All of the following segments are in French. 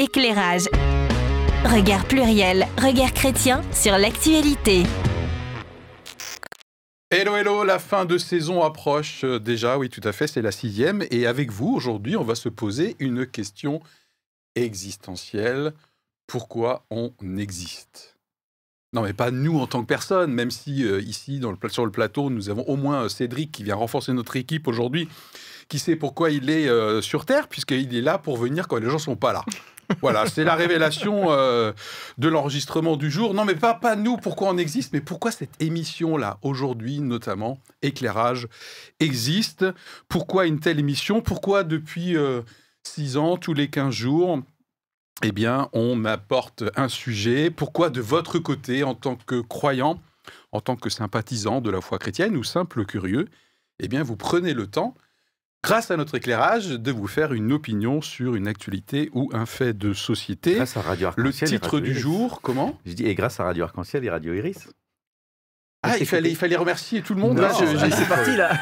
Éclairage. Regard pluriel, regard chrétien sur l'actualité. Hello, hello, la fin de saison approche euh, déjà, oui tout à fait, c'est la sixième. Et avec vous, aujourd'hui, on va se poser une question existentielle. Pourquoi on existe? Non, mais pas nous en tant que personne, même si euh, ici, sur le plateau, nous avons au moins euh, Cédric qui vient renforcer notre équipe aujourd'hui, qui sait pourquoi il est sur Terre, puisqu'il est là pour venir quand les gens sont pas là. Voilà, c'est la révélation euh, de l'enregistrement du jour. Non, mais pas, pas nous, pourquoi on existe, mais pourquoi cette émission-là, aujourd'hui notamment, Éclairage, existe? Pourquoi une telle émission? Pourquoi depuis euh, six ans, tous les 15 jours, eh bien, on m'apporte un sujet? Pourquoi de votre côté, en tant que croyant, en tant que sympathisant de la foi chrétienne ou simple curieux, eh bien, vous prenez le temps grâce à notre éclairage, de vous faire une opinion sur une actualité ou un fait de société. Grâce à Radio Le Arc-en-Ciel et titre Radio du Iris. jour, comment Je dis, et grâce à Radio Arc-en-Ciel et Radio Iris. Ah, il fallait, il fallait remercier tout le monde. Non, là, je- j'ai- c'est parti là.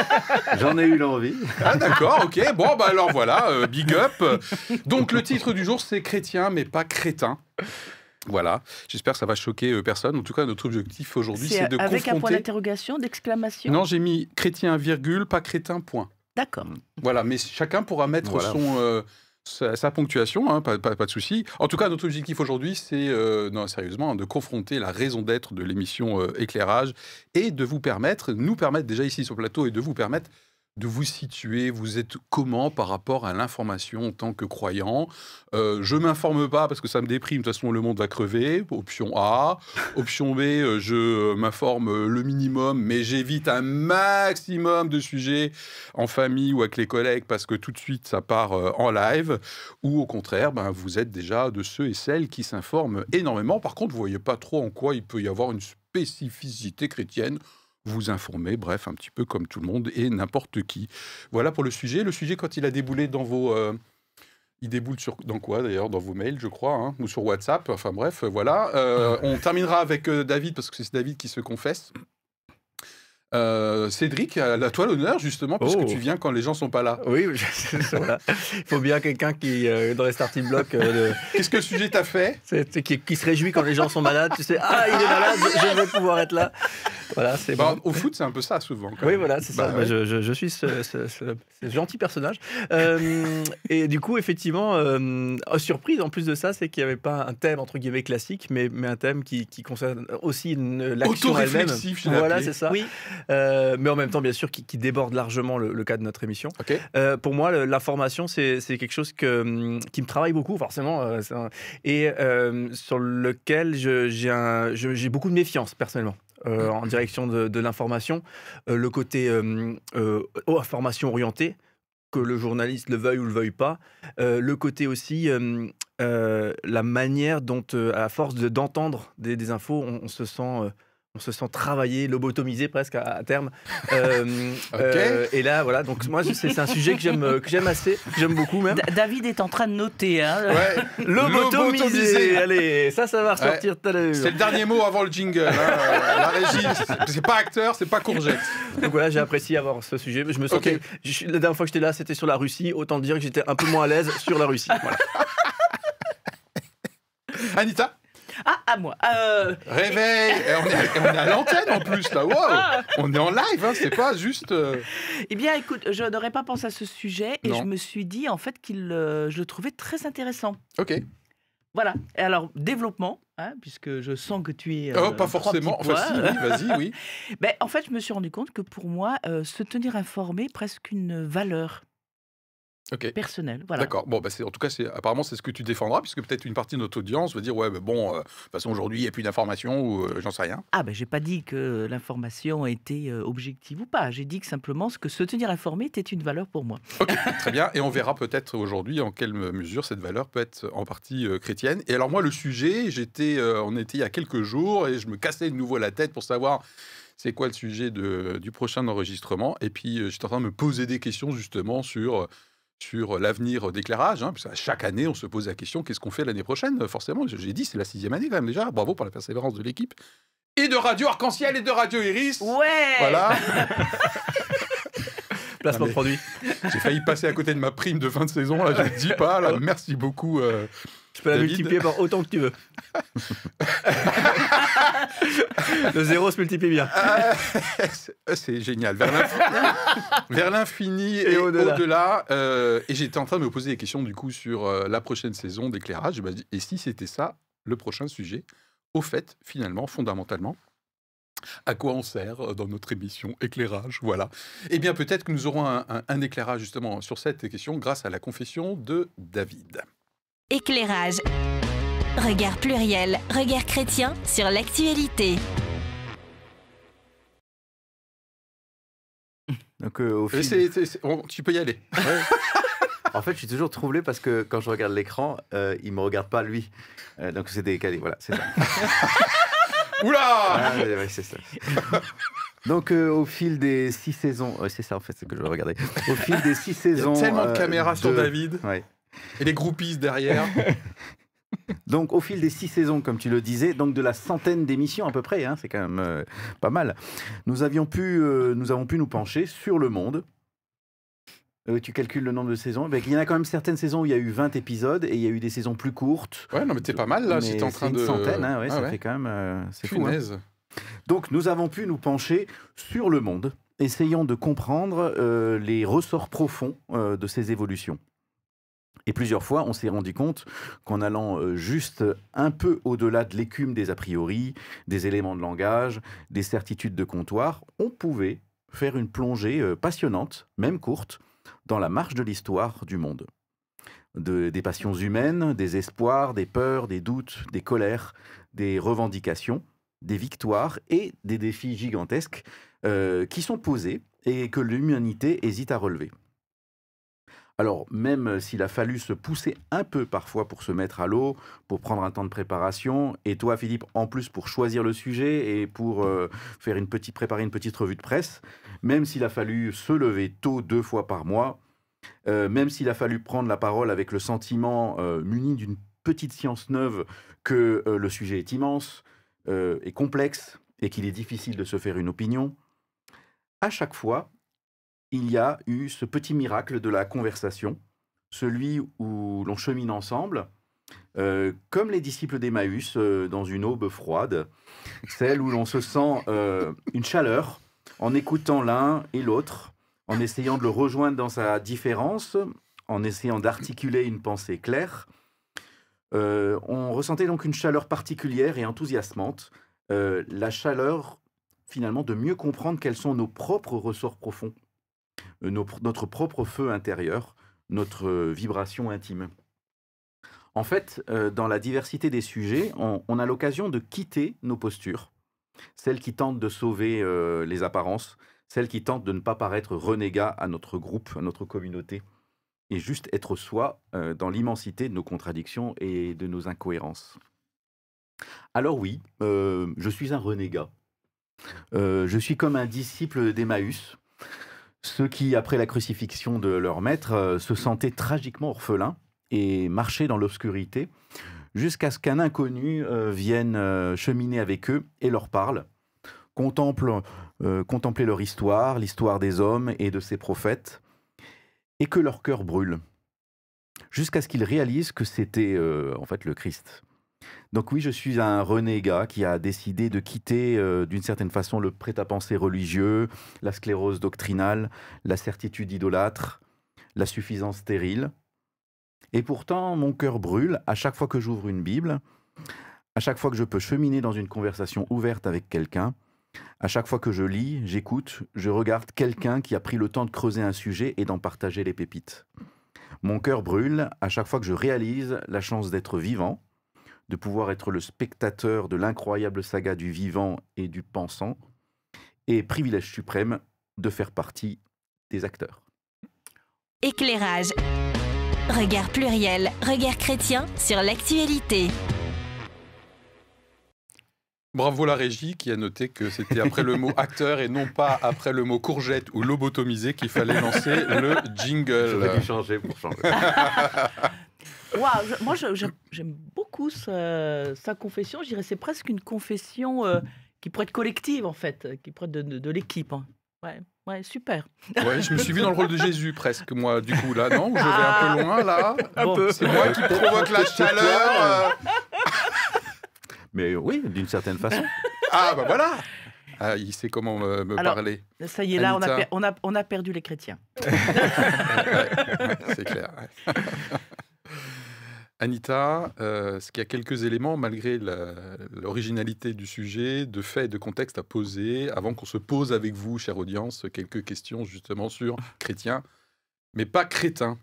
J'en ai eu l'envie. Ah, d'accord, ok. Bon, bah alors voilà, euh, big up. Donc, le titre du jour, c'est chrétien, mais pas crétin. Voilà, j'espère que ça va choquer euh, personne. En tout cas, notre objectif aujourd'hui, c'est de avec un point confronter. d'interrogation, d'exclamation Non, j'ai mis chrétien, virgule, pas crétin, point. D'accord. Voilà, mais chacun pourra mettre Voilà. son, euh, sa, sa ponctuation, hein, pas, pas- pas de souci. En tout cas, notre objectif aujourd'hui, c'est, euh, non, sérieusement, de confronter la raison d'être de l'émission euh, Éclairage et de vous permettre, nous permettre déjà ici sur le plateau et de vous permettre de vous situer, vous êtes comment par rapport à l'information en tant que croyant? Euh, Je m'informe pas parce que ça me déprime, de toute façon le monde va crever, option A. Option B, euh, je euh, m'informe euh, le minimum, mais j'évite un maximum de sujets en famille ou avec les collègues parce que tout de suite ça part en live. Ou au contraire, ben, vous êtes déjà de ceux et celles qui s'informent énormément. Par contre, vous voyez pas trop en quoi il peut y avoir une spécificité chrétienne vous informer, bref, un petit peu comme tout le monde et n'importe qui. Voilà pour le sujet. Le sujet, quand il a déboulé dans vos... euh, il déboule sur, dans quoi d'ailleurs Dans vos mails, je crois, hein, ou sur WhatsApp. Enfin bref, voilà. Euh, on terminera avec euh, David, parce que c'est David qui se confesse. Euh, Cédric, à la toi l'honneur, justement, parce que Oh. tu viens quand les gens sont pas là. Oui, je- voilà. Il faut bien quelqu'un qui, euh, dans les starting blocks, euh, de- Qu'est-ce que le sujet t'a fait? C'est- qui, qui se réjouit quand les gens sont malades. Tu sais, ah, il est malade, je, vais pouvoir être là. Voilà, c'est Bah, bon. Au foot, c'est un peu ça, souvent. quand Oui, même. voilà, c'est Bah, ça. ouais. je, je- je suis ce, ce- ce- ce gentil personnage. Euh, et du coup, effectivement, surprise en plus de ça, c'est qu'il n'y avait pas un thème entre guillemets classique, mais, mais un thème qui, qui concerne aussi l'action elle-même. Auto-réflexif, je l'ai Voilà, c'est ça. Oui. Euh, mais en même temps, bien sûr, qui, qui déborde largement le, le cas de notre émission. Euh, pour moi, le- l'information, c'est c'est quelque chose que, hum, qui me travaille beaucoup, forcément, euh, un- et sur lequel j'ai beaucoup de méfiance, personnellement. euh, en direction de, de l'information, Euh, le côté euh, euh, information orientée, que le journaliste le veuille ou le veuille pas, le côté aussi, euh, la manière dont, à force de- d'entendre des, des infos, on, on se sent... on se sent travaillé, lobotomisé presque à, à terme. Euh, euh, et là, voilà. Donc moi, c'est un sujet que j'aime, que j'aime assez, que j'aime beaucoup même. D- David est en train de noter. Hein. Ouais. Lobotomisé. Lobotomisé. Allez, ça, ça va ressortir tout à l'heure. C'est le dernier mot avant le jingle. hein. Euh, La régie, c'est- pas acteur, c'est pas courgette. Donc voilà, j'ai apprécié avoir ce sujet. Je me sentais. Je la dernière fois que j'étais là, c'était sur la Russie. Autant dire que j'étais un peu moins à l'aise sur la Russie. Voilà. Anita, Ah, à moi. Euh, réveil. Et on, est à, on est à l'antenne en plus, là. Wow. Ah. On est en live, hein, c'est pas juste. euh, eh bien, écoute, je n'aurais pas pensé à ce sujet et Non. je me suis dit en fait qu'il, euh, je le trouvais très intéressant. Ok. Voilà. Et alors, développement, hein, puisque je sens que tu es. Oh, pas forcément. Enfin, si, oui, vas-y, oui. Ben, en fait, je me suis rendu compte que pour moi, se tenir informé, presque une valeur Voilà. D'accord. Bon, bah, en tout cas, apparemment, c'est ce que tu défendras, puisque peut-être une partie de notre audience va dire Ouais, bon, euh, de toute façon, aujourd'hui, il n'y a plus d'informations, ou euh, j'en sais rien. Ah ben j'ai pas dit que l'information était euh, objective ou pas. J'ai dit que simplement ce que se tenir informé était une valeur pour moi. Ok, très bien. Et on verra peut-être aujourd'hui en quelle mesure cette valeur peut être en partie euh, chrétienne. Et alors, moi, le sujet, j'étais, on était il y a quelques jours et je me cassais de nouveau la tête pour savoir. C'est quoi le sujet de, du prochain enregistrement Et puis, j'étais en train de me poser des questions justement sur, sur l'avenir d'éclairage. Hein, parce chaque année, on se pose la question qu'est-ce qu'on fait l'année prochaine Forcément, j'ai dit, c'est la sixième année quand même déjà. Bravo pour la persévérance de l'équipe. Et de Radio Arc-en-Ciel et de Radio Iris. Ouais Voilà. Placement de produit. J'ai failli passer à côté de ma prime de fin de saison, là, je ne dis pas, là, merci beaucoup. euh, Tu peux la David. multiplier par autant que tu veux. Le zéro se multiplie bien. Ah, c'est- génial. Vers l'infini, et, Et au-delà. euh, et j'étais en train de me poser des questions du coup sur euh, la prochaine saison d'éclairage. Et si c'était ça le prochain sujet? Au fait, finalement, fondamentalement, à quoi on sert euh, dans notre émission éclairage? Voilà. Eh bien, peut-être que nous aurons un, un- un éclairage justement sur cette question grâce à la confession de David. Éclairage. Regard pluriel, regard chrétien sur l'actualité. Donc, euh, au Euh, fil- c'est- c'est- c'est- on- tu peux y aller. En fait, je suis toujours troublé parce que quand je regarde l'écran, euh, il me regarde pas lui. Euh, donc c'est décalé. Voilà, c'est ça. Oula Ah, ouais, ouais, c'est ça. Donc euh, au fil des six saisons, ouais, c'est ça en fait ce que je regardais. Au fil des six Il y a saisons, tellement de euh, caméras sur David Ouais. Et les groupies derrière. Donc au fil des six saisons, comme tu le disais, donc de la centaine d'émissions à peu près, hein, c'est quand même euh, pas mal. Nous avions pu, euh, nous avons pu nous pencher sur le monde. Euh, tu calcules le nombre de saisons. Ben, il y en a quand même certaines saisons où il y a eu 20 épisodes et il y a eu des saisons plus courtes. Ouais, non, mais t'es pas mal là, si t'es en train une de. centaine, hein, ouais, Ah ça ouais. fait quand même, c'est fou. hein. Donc nous avons pu nous pencher sur le monde, essayant de comprendre euh, les ressorts profonds euh, de ces évolutions. Et plusieurs fois, on s'est rendu compte qu'en allant euh, juste un peu au-delà de l'écume des a priori, des éléments de langage, des certitudes de comptoir, on pouvait faire une plongée euh, passionnante, même courte, dans la marche de l'histoire du monde. De- des passions humaines, des espoirs, des peurs, des doutes, des colères, des revendications, des victoires et des défis gigantesques euh, qui sont posés et que l'humanité hésite à relever. Alors, même s'il a fallu se pousser un peu parfois pour se mettre à l'eau, pour prendre un temps de préparation, et toi, Philippe, en plus pour choisir le sujet et pour euh, faire une petite, préparer une petite revue de presse, même s'il a fallu se lever tôt deux fois par mois, euh, même s'il a fallu prendre la parole avec le sentiment euh, muni d'une petite science neuve que euh, le sujet est immense, euh, est complexe et qu'il est difficile de se faire une opinion, à chaque fois, il y a eu ce petit miracle de la conversation, celui où l'on chemine ensemble, euh, comme les disciples d'Emmaüs euh, dans une aube froide, celle où l'on se sent euh, une chaleur en écoutant l'un et l'autre, en essayant de le rejoindre dans sa différence, en essayant d'articuler une pensée claire. On ressentait donc une chaleur particulière et enthousiasmante, la chaleur finalement de mieux comprendre quels sont nos propres ressorts profonds, notre propre feu intérieur, notre euh, vibration intime. En fait, euh, dans la diversité des sujets, on, a l'occasion de quitter nos postures, celles qui tentent de sauver euh, les apparences, celles qui tentent de ne pas paraître renégat à notre groupe, à notre communauté, et juste être soi euh, dans l'immensité de nos contradictions et de nos incohérences. Alors oui, euh, je suis un renégat. Euh, je suis comme un disciple d'Emmaüs, ceux qui, après la crucifixion de leur maître, euh, se sentaient tragiquement orphelins et marchaient dans l'obscurité jusqu'à ce qu'un inconnu euh, vienne euh, cheminer avec eux et leur parle, contemple, contempler leur histoire, l'histoire des hommes et de ses prophètes, et que leur cœur brûle, jusqu'à ce qu'ils réalisent que c'était en fait le Christ. Donc oui, je suis un renégat qui a décidé de quitter euh, d'une certaine façon le prêt-à-penser religieux, la sclérose doctrinale, la certitude idolâtre, la suffisance stérile. Et pourtant, mon cœur brûle à chaque fois que j'ouvre une Bible, à chaque fois que je peux cheminer dans une conversation ouverte avec quelqu'un, à chaque fois que je lis, j'écoute, je regarde quelqu'un qui a pris le temps de creuser un sujet et d'en partager les pépites. Mon cœur brûle à chaque fois que je réalise la chance d'être vivant, de pouvoir être le spectateur de l'incroyable saga du vivant et du pensant, et privilège suprême de faire partie des acteurs. Éclairage. Regard pluriel, regard chrétien sur l'actualité. Bravo la régie qui a noté que c'était après le mot acteur et non pas après le mot courgette ou lobotomisé qu'il fallait lancer le jingle. J'aurais dû changer pour changer. Waouh, moi, j'aime beaucoup sa, sa confession. Je dirais c'est presque une confession euh, qui pourrait être collective, en fait, qui pourrait être de, de- de l'équipe. hein. Ouais, ouais, super. Ouais, je me suis vu dans le rôle de Jésus presque, moi, du coup, là, non? Je vais un peu loin, là Bon. C'est moi qui provoque la chaleur euh. Mais oui, d'une certaine façon. Ah, bah voilà ah, Il sait comment me, me Alors, parler. Ça y est, là, on a, on, a, on a perdu les chrétiens. Ouais, ouais, c'est clair. Anita, euh, est-ce qu'il y a quelques éléments, malgré l'originalité du sujet, de faits et de contexte à poser, avant qu'on se pose avec vous, chère audience, quelques questions justement sur chrétiens, mais pas crétins.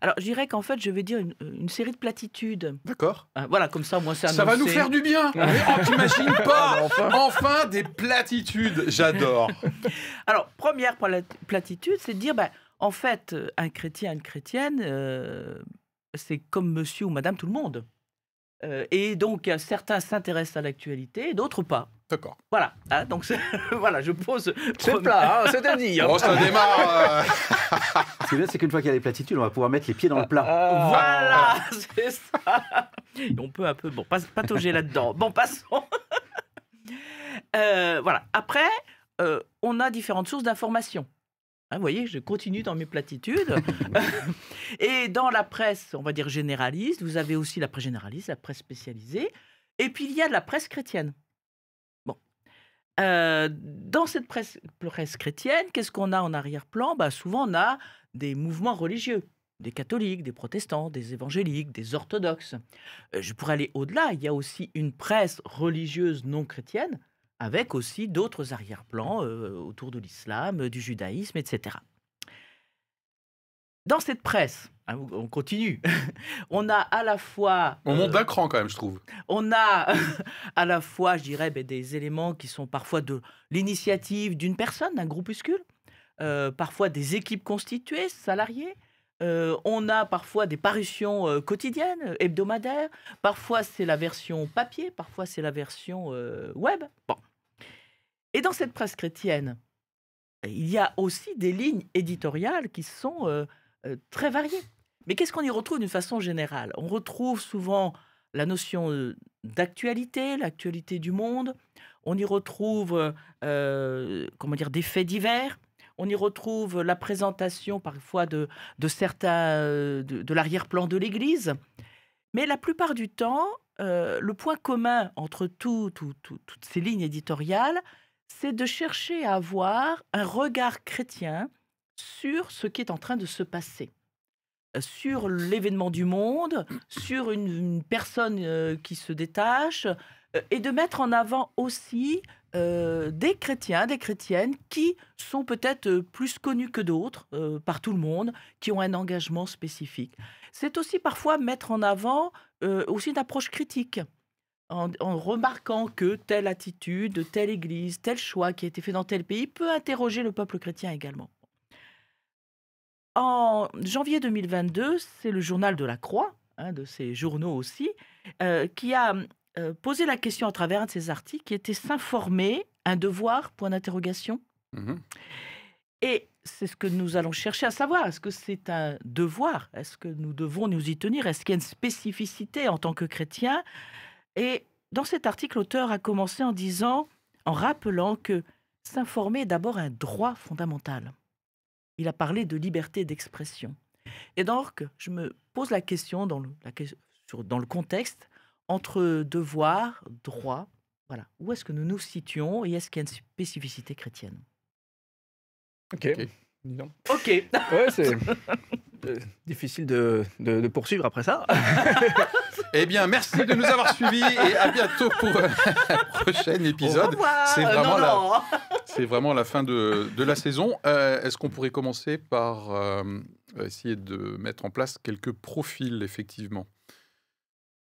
Alors, je dirais qu'en fait, je vais dire une, une série de platitudes. D'accord. Hein, voilà, comme ça, moi, c'est Ça va nous faire du bien. Oh, T'imagines pas Enfin. Enfin des platitudes. J'adore. Alors, première pla- platitude, c'est de dire, ben, en fait, euh, un chrétien, une chrétienne, euh, c'est comme monsieur ou madame tout le monde. Euh, et donc, certains s'intéressent à l'actualité, d'autres pas. D'accord. Voilà. hein, donc, voilà, je pose. C'est le plat, hein, c'est à dire. Bon, ça démarre euh, Ce qui est bien, c'est qu'une fois qu'il y a les platitudes, on va pouvoir mettre les pieds dans le plat. Ah. Voilà, c'est ça. Et on peut un peu, bon, pas, patauger là-dedans. Bon, passons. Euh, voilà. Après, euh, on a différentes sources d'informations. Hein, vous voyez, je continue dans mes platitudes. Et dans la presse, on va dire généraliste, vous avez aussi la presse généraliste, la presse spécialisée. Et puis, il y a de la presse chrétienne. Bon. Euh, dans cette presse, presse chrétienne, qu'est-ce qu'on a en arrière-plan? Bah, Souvent, on a des mouvements religieux des catholiques, des protestants, des évangéliques, des orthodoxes. Euh, Je pourrais aller au-delà. Il y a aussi une presse religieuse non chrétienne, avec aussi d'autres arrière-plans euh, autour de l'islam, euh, du judaïsme, etc. Dans cette presse, hein, on continue, on a à la fois... On monte euh, d'un cran quand même, je trouve. on a à la fois, je dirais, ben, des éléments qui sont parfois de l'initiative d'une personne, d'un groupuscule, euh, parfois des équipes constituées, salariées. Euh, on a parfois des parutions euh, quotidiennes, hebdomadaires. Parfois, c'est la version papier, parfois, c'est la version euh, web. Bon. Et dans cette presse chrétienne, il y a aussi des lignes éditoriales qui sont euh, euh, très variées. Mais qu'est-ce qu'on y retrouve d'une façon générale? On retrouve souvent la notion euh, d'actualité, l'actualité du monde. On y retrouve, comment dire, des faits divers. On y retrouve la présentation parfois de, certains, de, l'arrière-plan de l'Église. Mais la plupart du temps, le point commun entre tout- tout- tout- toutes ces lignes éditoriales, c'est de chercher à avoir un regard chrétien sur ce qui est en train de se passer euh, sur l'événement du monde, sur une, personne euh, qui se détache, euh, et de mettre en avant aussi des chrétiens, des chrétiennes qui sont peut-être plus connus que d'autres par tout le monde, qui ont un engagement spécifique. C'est aussi parfois mettre en avant aussi une approche critique. En, en remarquant que telle attitude, telle église, tel choix qui a été fait dans tel pays peut interroger le peuple chrétien également. En janvier 2022, c'est le journal de la Croix, un de ces journaux aussi, euh, qui a euh, posé la question à travers un de ses articles qui était s'informer, un devoir, point d'interrogation. Mhm. Et c'est ce que nous allons chercher à savoir. Est-ce que c'est un devoir? Est-ce que nous devons nous y tenir? Est-ce qu'il y a une spécificité en tant que chrétien? Et dans cet article, l'auteur a commencé en disant, en rappelant que s'informer est d'abord un droit fondamental. Il a parlé de liberté d'expression. Et donc, je me pose la question dans le, la que- sur- dans le contexte entre devoir, droit, voilà. Où est-ce que nous nous situons et est-ce qu'il y a une spécificité chrétienne? Ok. Ok. Dis donc. Ok. Ouais, c'est euh, difficile de, de- de poursuivre après ça. Eh bien, merci de nous avoir suivis et à bientôt pour un prochain épisode. C'est Euh, vraiment non, la- non. Vraiment la fin de, de la saison. Euh, Est-ce qu'on pourrait commencer par euh, essayer de mettre en place quelques profils, effectivement,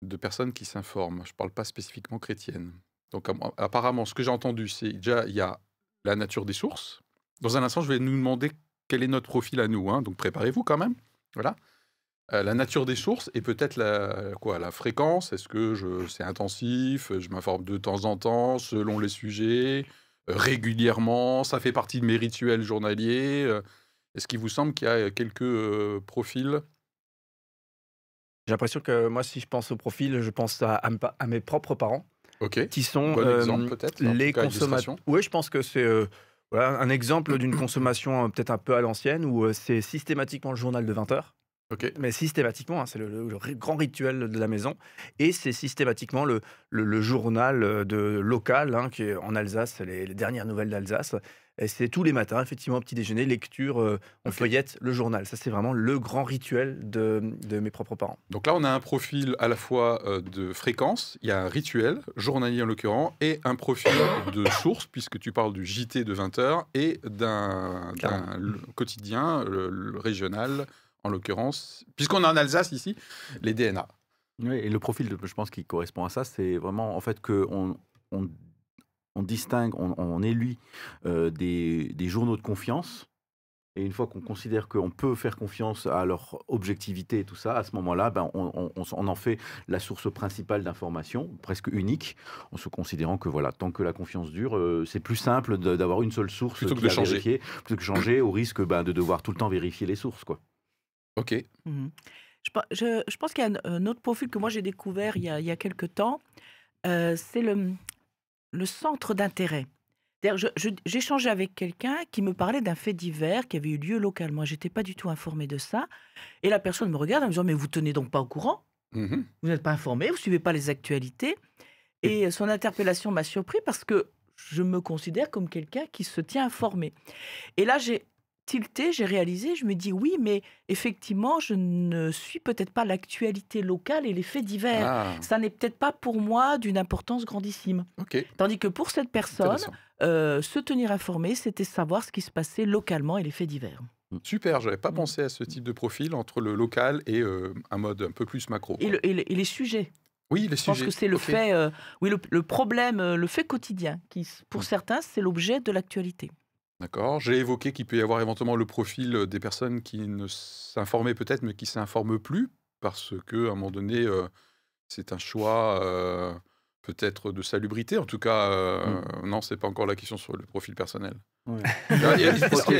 de personnes qui s'informent? Je ne parle pas spécifiquement chrétiennes. Donc, apparemment, ce que j'ai entendu, c'est déjà, il y a la nature des sources. Dans un instant, je vais nous demander quel est notre profil à nous. hein. donc, préparez-vous quand même. Voilà. Euh, la nature des sources et peut-être la, quoi, la fréquence. Est-ce que je- c'est intensif Je m'informe de temps en temps, selon les sujets euh, régulièrement, ça fait partie de mes rituels journaliers. euh. Est-ce qu'il vous semble qu'il y a quelques profils? J'ai l'impression que moi, si je pense au profil, je pense à, à m- à mes propres parents qui sont Bon exemple les consommateurs. Oui, je pense que c'est Voilà, un exemple d'une consommation peut-être un peu à l'ancienne où c'est systématiquement le journal de 20 heures. Mais systématiquement, hein, c'est le, le- le ri- grand rituel de la maison. Et c'est systématiquement le, journal euh, de, local, hein, qui est en Alsace, les, les dernières nouvelles d'Alsace. Et c'est tous les matins, effectivement, au petit déjeuner, lecture, euh, on Ok. feuillette le journal. Ça, c'est vraiment le grand rituel de, de mes propres parents. Donc là, on a un profil à la fois euh, de fréquence, il y a un rituel, journalier en l'occurrence, et un profil de source, puisque tu parles du JT de 20h, et d'un quotidien, le, le régional, en l'occurrence, puisqu'on est en Alsace ici, les DNA. Oui, et le profil, de- je pense, qui correspond à ça, c'est vraiment en fait qu'on on, on distingue, on, on élit euh, des, des journaux de confiance. Et une fois qu'on considère qu'on peut faire confiance à leur objectivité et tout ça, à ce moment-là, ben, on, on- on en fait la source principale d'information, presque unique, en se considérant que voilà, tant que la confiance dure, euh, c'est plus simple d'avoir une seule source Plutôt que de changer. plutôt que changer au risque ben, de devoir tout le temps vérifier les sources. Quoi. Ok. Mhm. Je, pe- je- je pense qu'il y a un, un autre profil que moi j'ai découvert il y a, il y a quelque temps. euh, c'est le, le centre d'intérêt. J'échangeais avec quelqu'un qui me parlait d'un fait divers qui avait eu lieu localement. Je n'étais pas du tout informée de ça. Et la personne me regarde en me disant Mais vous tenez donc pas au courant Mhm. Vous n'êtes pas informé Vous suivez pas les actualités Et son interpellation m'a surpris parce que je me considère comme quelqu'un qui se tient informé. Et là, j'ai tilté, j'ai réalisé, je me dis oui, mais effectivement, je ne suis peut-être pas l'actualité locale et les faits divers. Ah, Ça n'est peut-être pas pour moi d'une importance grandissime. ok. Tandis que pour cette personne, euh, se tenir informé, c'était savoir ce qui se passait localement et les faits divers. Super, j'avais pas Mm. pensé à ce type de profil entre le local et euh, un mode un peu plus macro. Et, quoi. le- et le- et les sujets. Oui, les Je pense que c'est le fait, euh, oui, le, le problème, le fait quotidien, qui, pour Mm. certains, c'est l'objet de l'actualité. D'accord. J'ai évoqué qu'il peut y avoir éventuellement le profil euh, des personnes qui ne s'informaient peut-être, mais qui s'informent plus, parce que à un moment donné, euh, c'est un choix euh, peut-être de salubrité. En tout cas, euh, non, c'est pas encore la question sur le profil personnel. Ouais. Il y a, il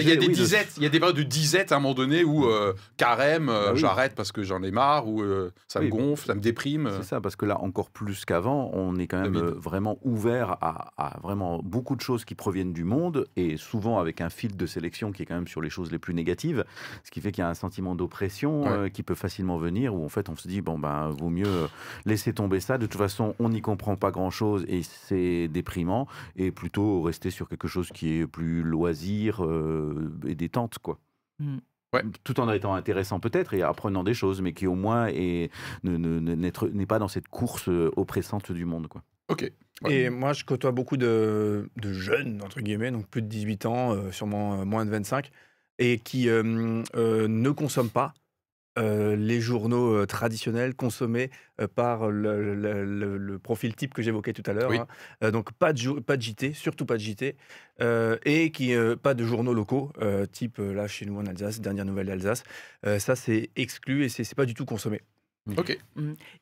y des Oui, de- disettes, il y a des périodes de disettes à un moment donné où euh, carême, euh, Bah oui. j'arrête parce que j'en ai marre, ou euh, ça me gonfle, ça me déprime. C'est ça, parce que là, encore plus qu'avant, on est quand même euh, vraiment ouvert à, à vraiment beaucoup de choses qui proviennent du monde, et souvent avec un fil de sélection qui est quand même sur les choses les plus négatives, ce qui fait qu'il y a un sentiment d'oppression Ouais. euh, qui peut facilement venir, où en fait on se dit, bon ben, vaut mieux euh, laisser tomber ça, de toute façon on n'y comprend pas grand-chose et c'est déprimant, et plutôt rester sur quelque chose qui est plus loisir euh, et détente, quoi. Mm. Ouais. Tout en étant intéressant peut-être et apprenant des choses, mais qui au moins est, ne- ne- n'est pas dans cette course euh, oppressante du monde. Quoi. Ok. Ouais. Et moi, je côtoie beaucoup de, de jeunes, entre guillemets, donc plus de 18 ans, euh, sûrement moins de 25, et qui euh, euh, ne consomment pas euh, les journaux euh, traditionnels consommés euh, par le, le- le- le profil type que j'évoquais tout à l'heure. Oui. hein. Euh, donc pas de, pas de JT, surtout pas de JT, euh, et qui euh, pas de journaux locaux, euh, type là chez nous en Alsace, dernière nouvelle d'Alsace. Euh, ça, c'est exclu et c'est c'est pas du tout consommé. Ok.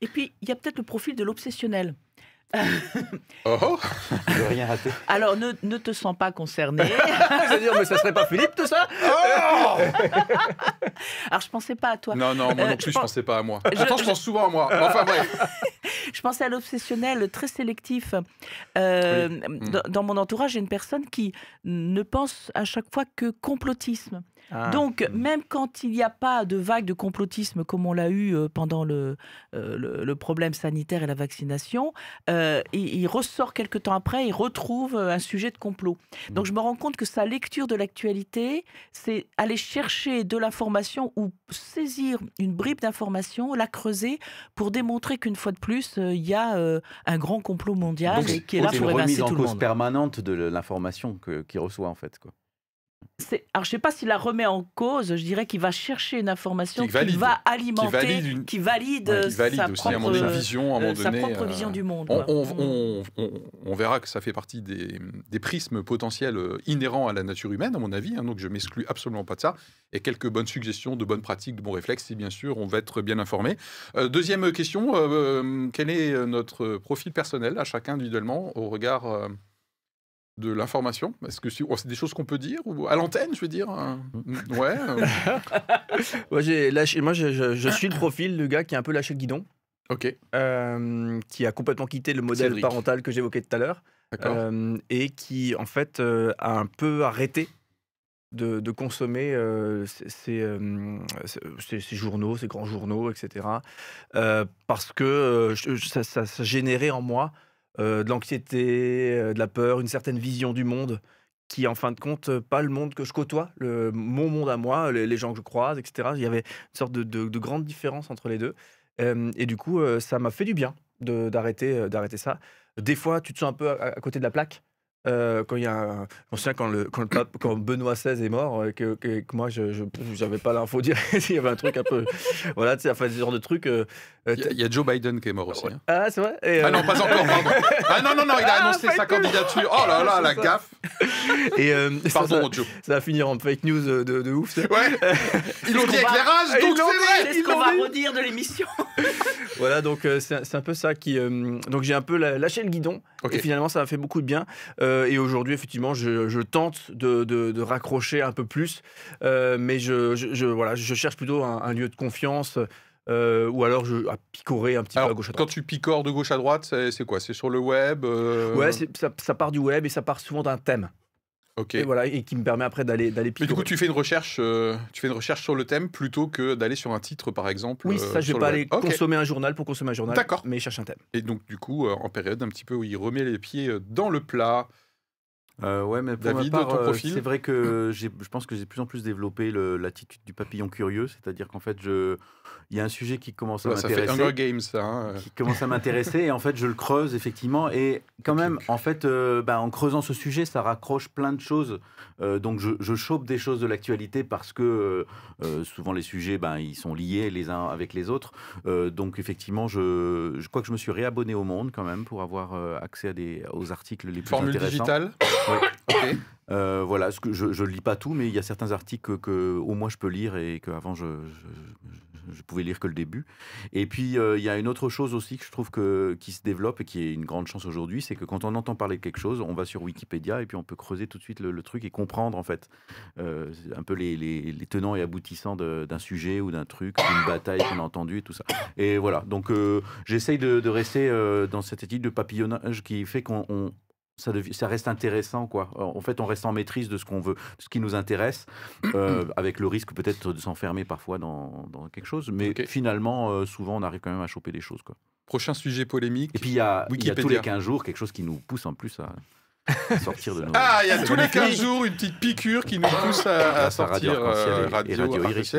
Et puis, il y a peut-être le profil de l'obsessionnel. Oh, oh. Je n'ai rien raté. Alors, ne, ne te sens pas concerné. C'est-à-dire, mais ça serait pas Philippe tout ça Oh Alors, je pensais pas à toi. Non, non, moi Euh, non plus, je je pensais pas à moi. Je- Attends, je je- pense souvent à moi. Enfin bref. Je pensais à l'obsessionnel très sélectif. Euh, Mm. dans, dans mon entourage, j'ai une personne qui ne pense à chaque fois que complotisme. Ah. Donc, même quand il n'y a pas de vague de complotisme comme on l'a eu euh, pendant le, euh, le, le problème sanitaire et la vaccination, euh, il, il ressort quelque temps après, il retrouve un sujet de complot. Donc, je me rends compte que sa lecture de l'actualité, c'est aller chercher de l'information ou saisir une bribe d'information, la creuser pour démontrer qu'une fois de plus, euh, il y a euh, un grand complot mondial Donc, et qui est là pour une remise en tout le cause monde. permanente de l'information qu'il reçoit en fait. Quoi. Alors, je ne sais pas s'il la remet en cause, je dirais qu'il va chercher une information Qui qui, valide. va alimenter, Qui valide une- qui valide, Ouais, euh, qui valide sa aussi propre, donné euh, vision, euh, moment sa donné. propre euh, vision du monde. On, quoi. on- Mm. on- verra que ça fait partie des, des prismes potentiels inhérents à la nature humaine, à mon avis. hein, donc je m'exclus absolument pas de ça. Et quelques bonnes suggestions, de bonnes pratiques, de bons réflexes, si bien sûr on va être bien informé. Euh, deuxième question quel est notre profil personnel à chacun individuellement au regard de l'information? Est-ce que c'est oh, c'est des choses qu'on peut dire ou à l'antenne, je veux dire euh, Ouais. euh, Moi, j'ai lâché, moi je, je- je suis le profil du gars qui a un peu lâché le guidon. Ok, euh, qui a complètement quitté le modèle Cédric. parental que j'évoquais tout à l'heure. Euh, et qui en fait euh, a un peu arrêté de, de consommer euh, ces, euh, journaux, ces grands journaux, etc. euh, parce que euh, je- ça, ça- ça générait en moi euh, de l'anxiété, euh, de la peur, une certaine vision du monde qui, en fin de compte, euh, pas le monde que je côtoie, le, mon monde à moi, les, gens que je croise, etc. Il y avait une sorte de, de- de grande différence entre les deux. Euh, et du coup, euh, ça m'a fait du bien d'arrêter euh, ça. Des fois, tu te sens un peu à côté de la plaque. Euh, quand il y a un- je me souviens quand, le, quand, le pape- quand Benoît XVI est mort, euh, que, que- que moi, je n'avais pas l'info directe. il y avait un truc un peu. Voilà, tu sais, enfin, ce genre de truc. euh, euh, Il y a- il y, a Joe Biden qui est mort aussi. hein. ah, c'est vrai? Et, Ah non, pas encore, pardon. Ah non, non, non, il a Ah, annoncé sa candidature. Oh là là, la ça. gaffe. et, euh, ça, Pardon, ça, Joe. ça va finir en fake news de, de ouf. tu sais. Ouais. Ils l'ont qu'on dit va- éclairage, Ils donc l'ont c'est vrai. C'est ce qu'on va redire de l'émission. Voilà, donc euh, c'est un peu ça qui. euh, donc j'ai un peu la- lâché le guidon. Et finalement, ça m'a fait beaucoup de bien. Euh, et aujourd'hui, effectivement, je, je tente de, de- de raccrocher un peu plus. Euh, mais je, je- je- voilà, je cherche plutôt un, un lieu de confiance. euh, ou alors je, à picorer un petit peu à gauche à quand droite. tu picores de gauche à droite, c'est quoi? C'est sur le web euh, Ouais, ça part du web et ça part souvent d'un thème. Et voilà, et qui me permet après d'aller d'aller Mais du coup, tu fais une recherche, euh, tu fais une recherche sur le thème plutôt que d'aller sur un titre, par exemple. Oui, euh, ça, je sur vais pas aller consommer un journal pour consommer un journal. D'accord. Mais je cherche un thème. Et donc, du coup, euh, en période un petit peu où il remet les pieds euh, dans le plat. Euh, ouais, mais pour David, ma part, ton euh, c'est vrai que je pense que j'ai de plus en plus développé l'attitude du papillon curieux, c'est-à-dire qu'en fait, je, il y a un sujet qui commence à Voilà, ça fait m'intéresser. Hunger Games, ça. hein. qui commence à m'intéresser et en fait je le creuse effectivement et quand même en fait euh, bah, en creusant ce sujet ça raccroche plein de choses Euh, donc je, je chope des choses de l'actualité parce que souvent les sujets ben, ils sont liés les uns avec les autres donc effectivement je, je crois que je me suis réabonné au Monde quand même pour avoir accès à des, aux articles les plus Formule intéressants digitale. Ouais. Ok. Euh, voilà, ce que je ne lis pas tout, mais il y a certains articles que, que au moins je peux lire et qu'avant je, je, pouvais lire que le début. Et puis euh, il y a une autre chose aussi que je trouve que, qui se développe et qui est une grande chance aujourd'hui, c'est que quand on entend parler de quelque chose, on va sur Wikipédia et puis on peut creuser tout de suite le, le truc et comprendre en fait euh, un peu les, les- les tenants et aboutissants d'un sujet ou d'un truc, d'une bataille qu'on a entendue et tout ça. Et voilà, donc j'essaye de, de rester dans cette étude de papillonnage qui fait qu'on on- ça, reste intéressant, quoi. En fait, on reste en maîtrise de ce qu'on veut, de ce qui nous intéresse, euh, avec le risque peut-être de s'enfermer parfois dans, dans quelque chose. Mais finalement, euh, souvent, on arrive quand même à choper des choses, quoi. Prochain sujet polémique. Et puis, il y a, il y a tous les 15 jours quelque chose qui nous pousse en plus à sortir de nos... Ah, il y a tous les nos 15 limites. jours une petite piqûre qui nous pousse à, Radio sortir euh, radio, Radio Radio Iris.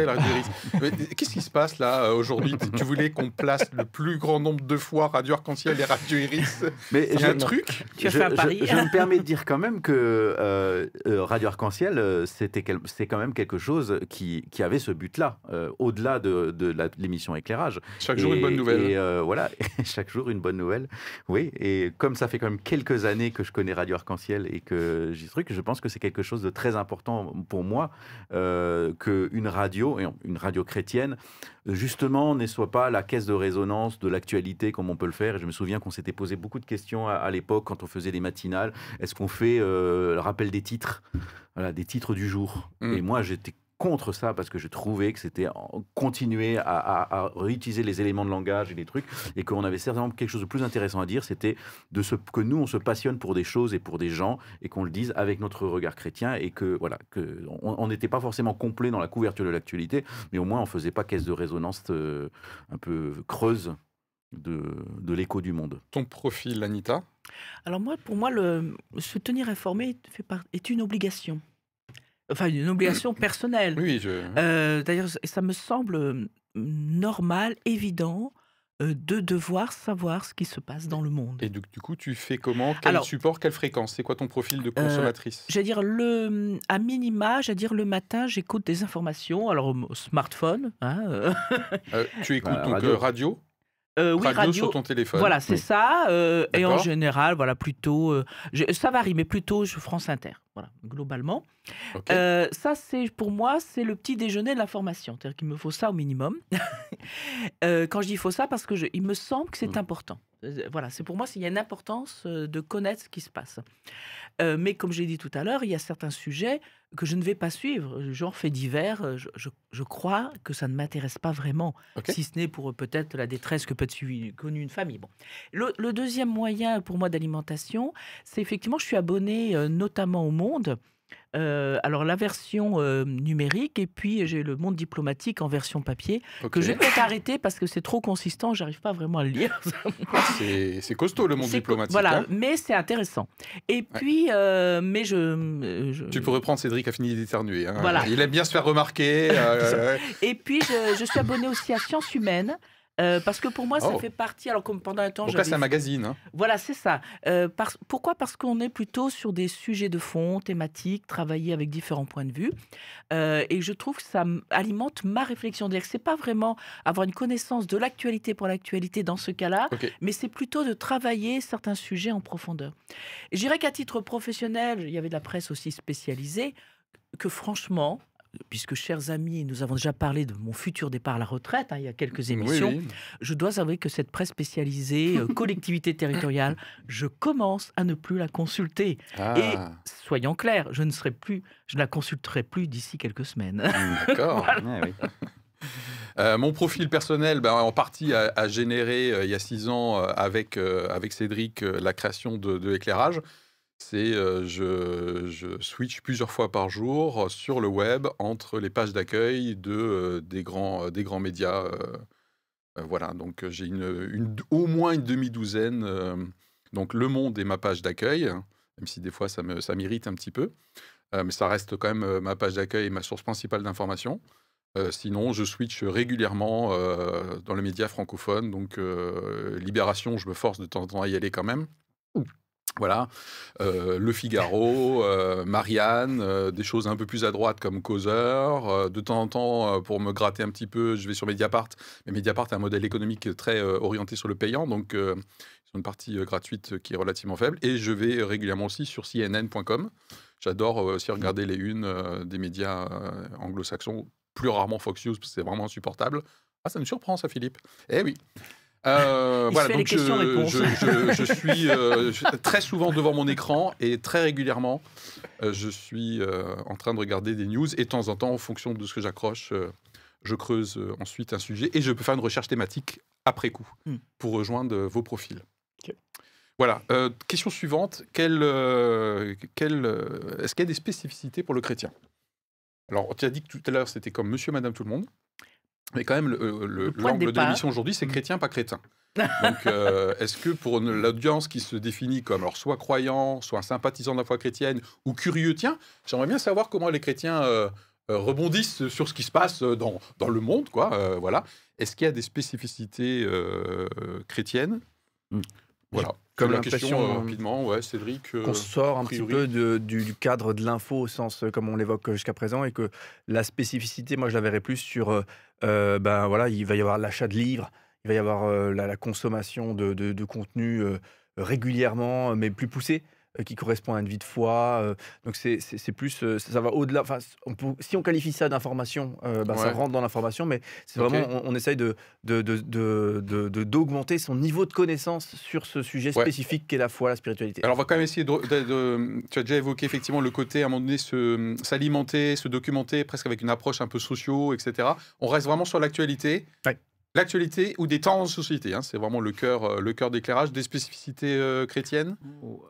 Mais Qu'est-ce qui se passe là euh, aujourd'hui? Tu voulais qu'on place le plus grand nombre de fois Radio Arc-en-Ciel et Radio Iris? Mais je- un truc? Tu as je, fait un je- pari. je me permets de dire quand même que euh, euh, Radio Arc-en-Ciel, c'était quel- c'est quand même quelque chose qui, qui avait ce but-là, euh, au-delà de, de la- l'émission Éclairage. Chaque jour une bonne nouvelle. Et euh, voilà, chaque jour une bonne nouvelle. Oui, et comme ça fait quand même quelques années que je connais Radio Arc-en-Ciel et que j'y truc, je pense que c'est quelque chose de très important pour moi euh, qu'une radio, et une radio chrétienne, justement, ne soit pas la caisse de résonance de l'actualité comme on peut le faire. Et je me souviens qu'on s'était posé beaucoup de questions à, à l'époque quand on faisait les matinales. Est-ce qu'on fait euh, le rappel des titres? Voilà, des titres du jour. Mm. Et moi, j'étais contre ça parce que je trouvais que c'était continuer à, à- à réutiliser les éléments de langage et les trucs et qu'on avait certainement quelque chose de plus intéressant à dire, c'était de ce que nous on se passionne pour des choses et pour des gens et qu'on le dise avec notre regard chrétien et que voilà que on n'était pas forcément complet dans la couverture de l'actualité, mais au moins on faisait pas caisse de résonance euh, un peu creuse de, de l'écho du monde. Ton profil, Anita? Alors moi, pour moi, le, se tenir informé fait est une obligation. Enfin, une obligation personnelle. Oui, je... Euh, D'ailleurs, ça me semble euh, normal, évident, euh, de devoir savoir ce qui se passe dans le monde. Et du, du coup, tu fais comment? Quel Alors- support Quelle fréquence? C'est quoi ton profil de consommatrice? J'allais dire, le, à minima, j'allais dire le matin, j'écoute des informations. Alors, au smartphone, hein, euh, Euh, Tu écoutes Bah, donc radio. euh, radio? Euh, oui, radio, radio. sur ton téléphone. Voilà, c'est Oui. ça. euh, et en général, voilà, plutôt. euh, je- ça varie, mais plutôt je, France Inter. Voilà, globalement. Ça, c'est pour moi, c'est le petit déjeuner de l'information. C'est-à-dire qu'il me faut ça au minimum. Quand je dis il faut ça, parce que je- il me semble que c'est Mm. important. Euh, Voilà, c'est pour moi, il y a une importance euh, de connaître ce qui se passe. Euh, mais comme j'ai dit tout à l'heure, il y a certains sujets que je ne vais pas suivre, genre faits divers. Je, je- je crois que ça ne m'intéresse pas vraiment, si ce n'est pour peut-être la détresse que peut connue une famille. Bon. Le, le deuxième moyen pour moi d'alimentation, c'est effectivement, je suis abonné euh, notamment au Monde. Euh, alors la version euh, numérique et puis j'ai le Monde diplomatique en version papier que je vais peut-être arrêter parce que c'est trop consistant, j'arrive pas vraiment à le lire. C'est c'est costaud le monde diplomatique. Voilà, hein. mais c'est intéressant. Et puis, euh, mais je, je- Tu peux reprendre Cédric a fini d'éternuer. hein. Voilà. Il aime bien se faire remarquer. euh, Et puis, je, je suis abonnée aussi à Sciences Humaines. Euh, parce que pour moi, ça Oh. fait partie. Alors, comme pendant un temps, j'avais c'est un magazine. hein. Voilà, c'est ça. Euh, pourquoi? Parce qu'on est plutôt sur des sujets de fond, thématiques, travailler avec différents points de vue. Euh, et je trouve que ça alimente ma réflexion. C'est-à-dire que c'est pas vraiment avoir une connaissance de l'actualité pour l'actualité dans ce cas-là, mais c'est plutôt de travailler certains sujets en profondeur. Je dirais qu'à titre professionnel, il y avait de la presse aussi spécialisée, que franchement, puisque chers amis, nous avons déjà parlé de mon futur départ à la retraite, hein, il y a quelques émissions, Oui, oui. je dois avouer que cette presse spécialisée, euh, collectivité territoriale, je commence à ne plus la consulter. Ah, Et soyons clairs, je ne serai plus, je ne la consulterai plus d'ici quelques semaines. d'accord. Ouais, oui. Euh, mon profil personnel, ben, en partie, a, a généré euh, il y a six ans euh, avec, avec Cédric la création de, de l'éclairage. C'est euh, je, switch plusieurs fois par jour sur le web entre les pages d'accueil de, des, grands, des grands médias. voilà, donc j'ai une, au moins une demi-douzaine. donc Le Monde est ma page d'accueil, hein, même si des fois ça m'irrite un petit peu. Mais ça reste quand même ma page d'accueil et ma source principale d'information. Sinon, je switch régulièrement dans les médias francophones. Donc, Libération, je me force de temps en temps à y aller quand même. Voilà. Euh, le Figaro, euh, Marianne, euh, des choses un peu plus à droite comme Causeur. De temps en temps, pour me gratter un petit peu, je vais sur Mediapart. Mais Mediapart a un modèle économique très orienté sur le payant. Donc, ils ont une partie gratuite qui est relativement faible. Et je vais régulièrement aussi sur CNN.com. J'adore aussi regarder les unes des médias anglo-saxons plus rarement Fox News parce que c'est vraiment insupportable. Ah, ça me surprend ça, Philippe. Eh oui. Euh, Il voilà, donc je, je- je suis euh, très souvent devant mon écran et très régulièrement, euh, je suis en train de regarder des news et de temps en temps, en fonction de ce que j'accroche, je creuse ensuite un sujet et je peux faire une recherche thématique après coup Hmm. pour rejoindre vos profils. Voilà. Question suivante. Quelle, quelle, Est-ce qu'il y a des spécificités pour le chrétien? Alors, tu as dit que tout à l'heure, c'était comme monsieur, madame, tout le monde. Mais quand même, le- le- Le point de l'angle l'émission aujourd'hui, c'est chrétien, pas crétin. Donc, euh, est-ce que pour l'audience qui se définit comme alors, soit croyant, soit un sympathisant de la foi chrétienne ou curieux, tiens, j'aimerais bien savoir comment les chrétiens euh, euh, rebondissent sur ce qui se passe dans, dans le monde, quoi. euh, voilà. Est-ce qu'il y a des spécificités euh, chrétiennes? Hmm. Voilà. comme la question euh, rapidement, ouais, Cédric. euh, qu'on sort un petit peu de- du, du cadre de l'info au sens euh, comme on l'évoque jusqu'à présent et que la spécificité, moi je la verrais plus sur, euh, ben voilà, il va y avoir l'achat de livres, il va y avoir euh, la, consommation de, de, de contenu euh, régulièrement, mais plus poussé qui correspond à une vie de foi. euh, donc c'est plus, euh, ça va au-delà. Enfin, si on qualifie ça d'information, euh, ben, ça rentre dans l'information, mais c'est vraiment, on, on essaye de d'augmenter son niveau de connaissance sur ce sujet Ouais. spécifique qu'est la foi, la spiritualité. Alors, on va quand même essayer de, de- de- Tu as déjà évoqué effectivement le côté, à un moment donné, se- s'alimenter, se, documenter, presque avec une approche un peu socio, etc. On reste vraiment sur l'actualité. Ouais. L'actualité ou des temps en société, hein, c'est vraiment le cœur, euh, le cœur d'éclairage. Des spécificités euh, chrétiennes,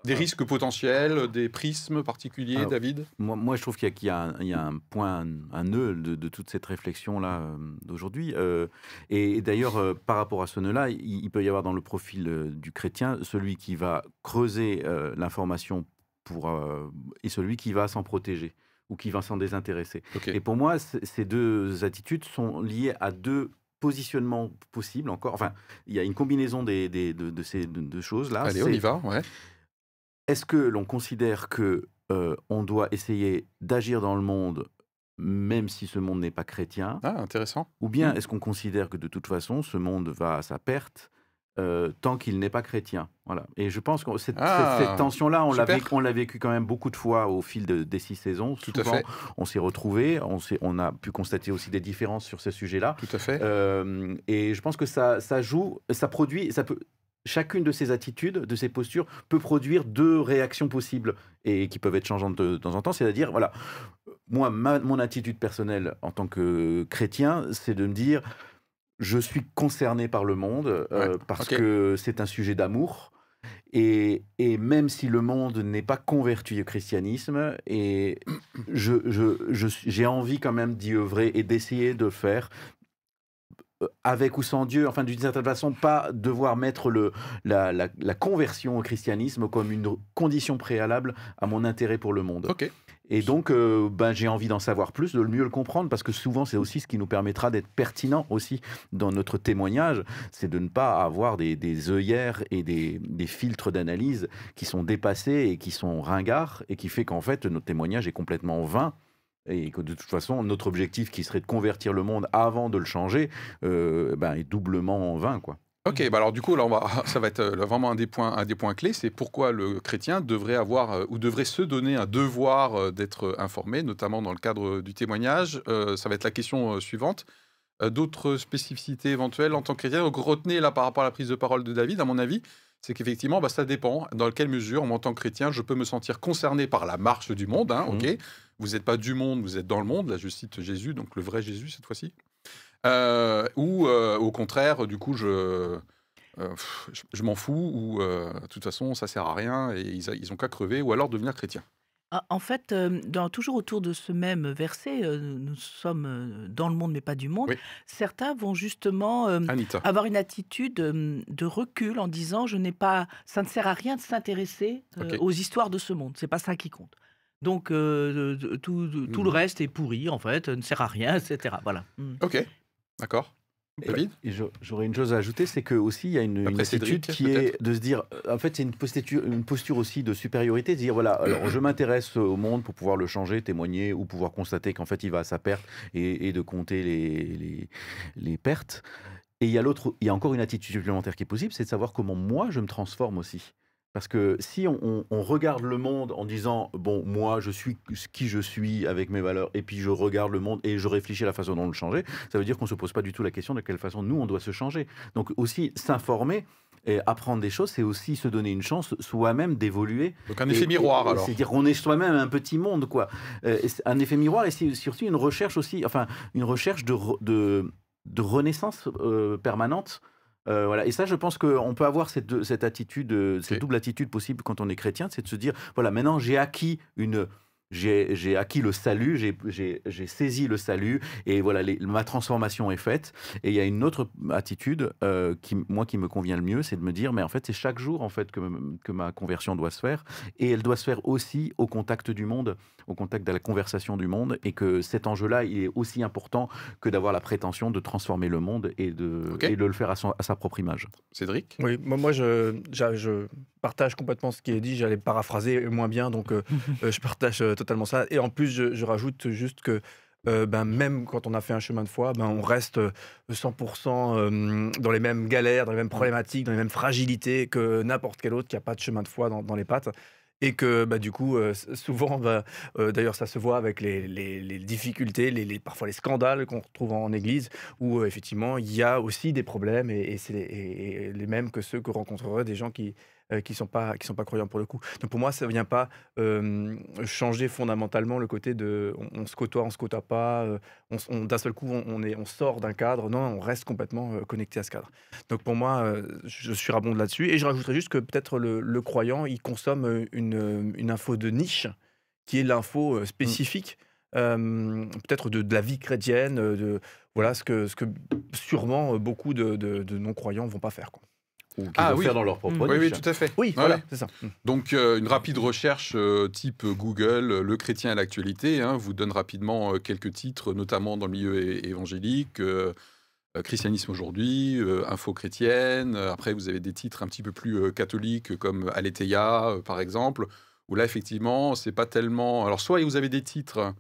des risques potentiels, des prismes particuliers, Alors, David? Moi, moi, je trouve qu'il y, a- y un- il y a un point, un nœud de, de toute cette réflexion-là euh, d'aujourd'hui. Euh, et et d'ailleurs, euh, par rapport à ce nœud-là, il, il peut y avoir dans le profil euh, du chrétien celui qui va creuser euh, l'information pour, euh, et celui qui va s'en protéger ou qui va s'en désintéresser. Et pour moi, ces deux attitudes sont liées à deux positionnements possibles encore. Enfin, il y a une combinaison des, des- de, de ces deux choses-là. Allez, on y va. Ouais. est-ce que l'on considère que euh, on doit essayer d'agir dans le monde même si ce monde n'est pas chrétien? Ah, intéressant. Ou bien Mm. est-ce qu'on considère que de toute façon ce monde va à sa perte euh, tant qu'il n'est pas chrétien Voilà. Et je pense que cette, Ah, cette- cette tension-là, on l'a vécu, on l'a vécu quand même beaucoup de fois au fil de- des six saisons. Tout à fait. on s'est retrouvés, on, s'est- on a pu constater aussi des différences sur ce sujet-là. Tout à fait. Euh, et je pense que ça, ça joue, ça produit, ça peut, chacune de ces attitudes, de ces postures, peut produire deux réactions possibles et qui peuvent être changeantes de, temps en temps. C'est-à-dire, voilà, moi, mon attitude personnelle en tant que chrétien, c'est de me dire, je suis concerné par le monde euh, parce que c'est un sujet d'amour. Et, même si le monde n'est pas converti au christianisme, et j'ai je, envie quand même d'y œuvrer et d'essayer de faire euh, avec ou sans Dieu, enfin d'une certaine façon, pas devoir mettre le, la, la, conversion au christianisme comme une condition préalable à mon intérêt pour le monde. Ok. Et donc, euh, ben, j'ai envie d'en savoir plus, de mieux le comprendre, parce que souvent, c'est aussi ce qui nous permettra d'être pertinent aussi dans notre témoignage, c'est de ne pas avoir des, œillères et des, des filtres d'analyse qui sont dépassés et qui sont ringards, et qui fait qu'en fait, notre témoignage est complètement vain et que de toute façon, notre objectif qui serait de convertir le monde avant de le changer, euh, ben, est doublement vain. Quoi. Ok, bah alors du coup, là, on va, ça va être euh, vraiment un des points, un des points clés, c'est pourquoi le chrétien devrait avoir euh, ou devrait se donner un devoir d'être informé, notamment dans le cadre du témoignage. ça va être la question suivante. D'autres spécificités éventuelles en tant que chrétien? Donc retenez là par rapport à la prise de parole de David, à mon avis, c'est qu'effectivement, bah, ça dépend dans quelle mesure, en tant que chrétien, je peux me sentir concerné par la marche du monde. Hein, ok, mmh. vous n'êtes pas du monde, vous êtes dans le monde. Là, je cite Jésus, donc le vrai Jésus cette fois-ci. Euh, ou euh, au contraire, du coup, je, euh, je, m'en fous, ou de toute façon, ça sert à rien et ils, ils ont qu'à crever, ou alors devenir chrétien. Ah, en fait, dans, toujours autour de ce même verset, nous sommes dans le monde mais pas du monde. Certains vont justement avoir une attitude de recul en disant je n'ai pas, ça ne sert à rien de s'intéresser aux histoires de ce monde. C'est pas ça qui compte. Donc tout, le mmh reste est pourri en fait, ne sert à rien, etc. Voilà. Mmh. Ok, d'accord. David J'aurais une chose à ajouter, c'est que aussi il y a une, attitude qui est de se dire, en fait c'est une posture, une posture aussi de supériorité, de dire voilà, alors je m'intéresse au monde pour pouvoir le changer, témoigner ou pouvoir constater qu'en fait il va à sa perte et, de compter les, les, les pertes. Et il y a l'autre, il y a encore une attitude supplémentaire qui est possible, c'est de savoir comment moi je me transforme aussi. Parce que si on, regarde le monde en disant, bon, moi, je suis qui je suis avec mes valeurs, et puis je regarde le monde et je réfléchis à la façon dont on le changer, ça veut dire qu'on ne se pose pas du tout la question de quelle façon nous, on doit se changer. Donc aussi, s'informer et apprendre des choses, c'est aussi se donner une chance soi-même d'évoluer. Donc un effet miroir, alors. C'est-à-dire qu'on est soi-même un petit monde, quoi. Euh, un effet miroir, et c'est surtout une recherche aussi, enfin, une recherche de, de, de renaissance euh, permanente euh, voilà. Et ça, je pense qu'on peut avoir cette, cette attitude, euh, cette double attitude possible quand on est chrétien, c'est de se dire, voilà, maintenant j'ai acquis une, j'ai acquis le salut, j'ai saisi le salut, et voilà, ma transformation est faite. Et il y a une autre attitude, euh, qui, moi, qui me convient le mieux, c'est de me dire, mais en fait, c'est chaque jour, en fait, que, que, ma conversion doit se faire, et elle doit se faire aussi au contact du monde, au contact de la conversation du monde, et que cet enjeu-là, il est aussi important que d'avoir la prétention de transformer le monde et de, et de le faire à, son, à, sa propre image. Cédric? Oui, moi, moi je, je, partage complètement ce qui est dit, j'allais paraphraser moins bien, donc euh, euh, je partage totalement ça. Et en plus, je, rajoute juste que euh, ben, même quand on a fait un chemin de foi, ben, on reste 100% euh, dans les mêmes galères, dans les mêmes problématiques, dans les mêmes fragilités que n'importe quel autre qui n'a pas de chemin de foi dans, les pattes. Et que bah, du coup, souvent, bah, d'ailleurs, ça se voit avec les, difficultés, les, parfois les scandales qu'on retrouve en, église, où effectivement, il y a aussi des problèmes, et, et c'est les, mêmes que ceux que rencontreraient des gens qui, euh, qui ne sont, pas, qui sont pas croyants pour le coup. Donc pour moi, ça ne vient pas changer fondamentalement le côté de on, se côtoie, on ne se côtoie pas, euh, on, d'un seul coup on, est, on sort d'un cadre. Non, on reste complètement euh, connecté à ce cadre. Donc pour moi, je suis rabonde là-dessus. Et je rajouterais juste que peut-être le, croyant, il consomme une, une, info de niche qui est l'info mmh. spécifique. peut-être de, de, la vie chrétienne, de voilà ce que, ce que sûrement beaucoup de, de non-croyants vont pas faire. Quoi ou ah, oui. faire dans leur propre Oui, oui, tout à fait. Oui, voilà, c'est ça. Mm. Donc, euh, une rapide recherche euh, type Google, euh, Le chrétien à l'actualité, hein, vous donne rapidement quelques titres, notamment dans le milieu évangélique, Christianisme aujourd'hui, Info chrétienne. Après, vous avez des titres un petit peu plus catholiques, comme Aletheia, par exemple, où là, effectivement, c'est pas tellement. Alors, soit vous avez des titres,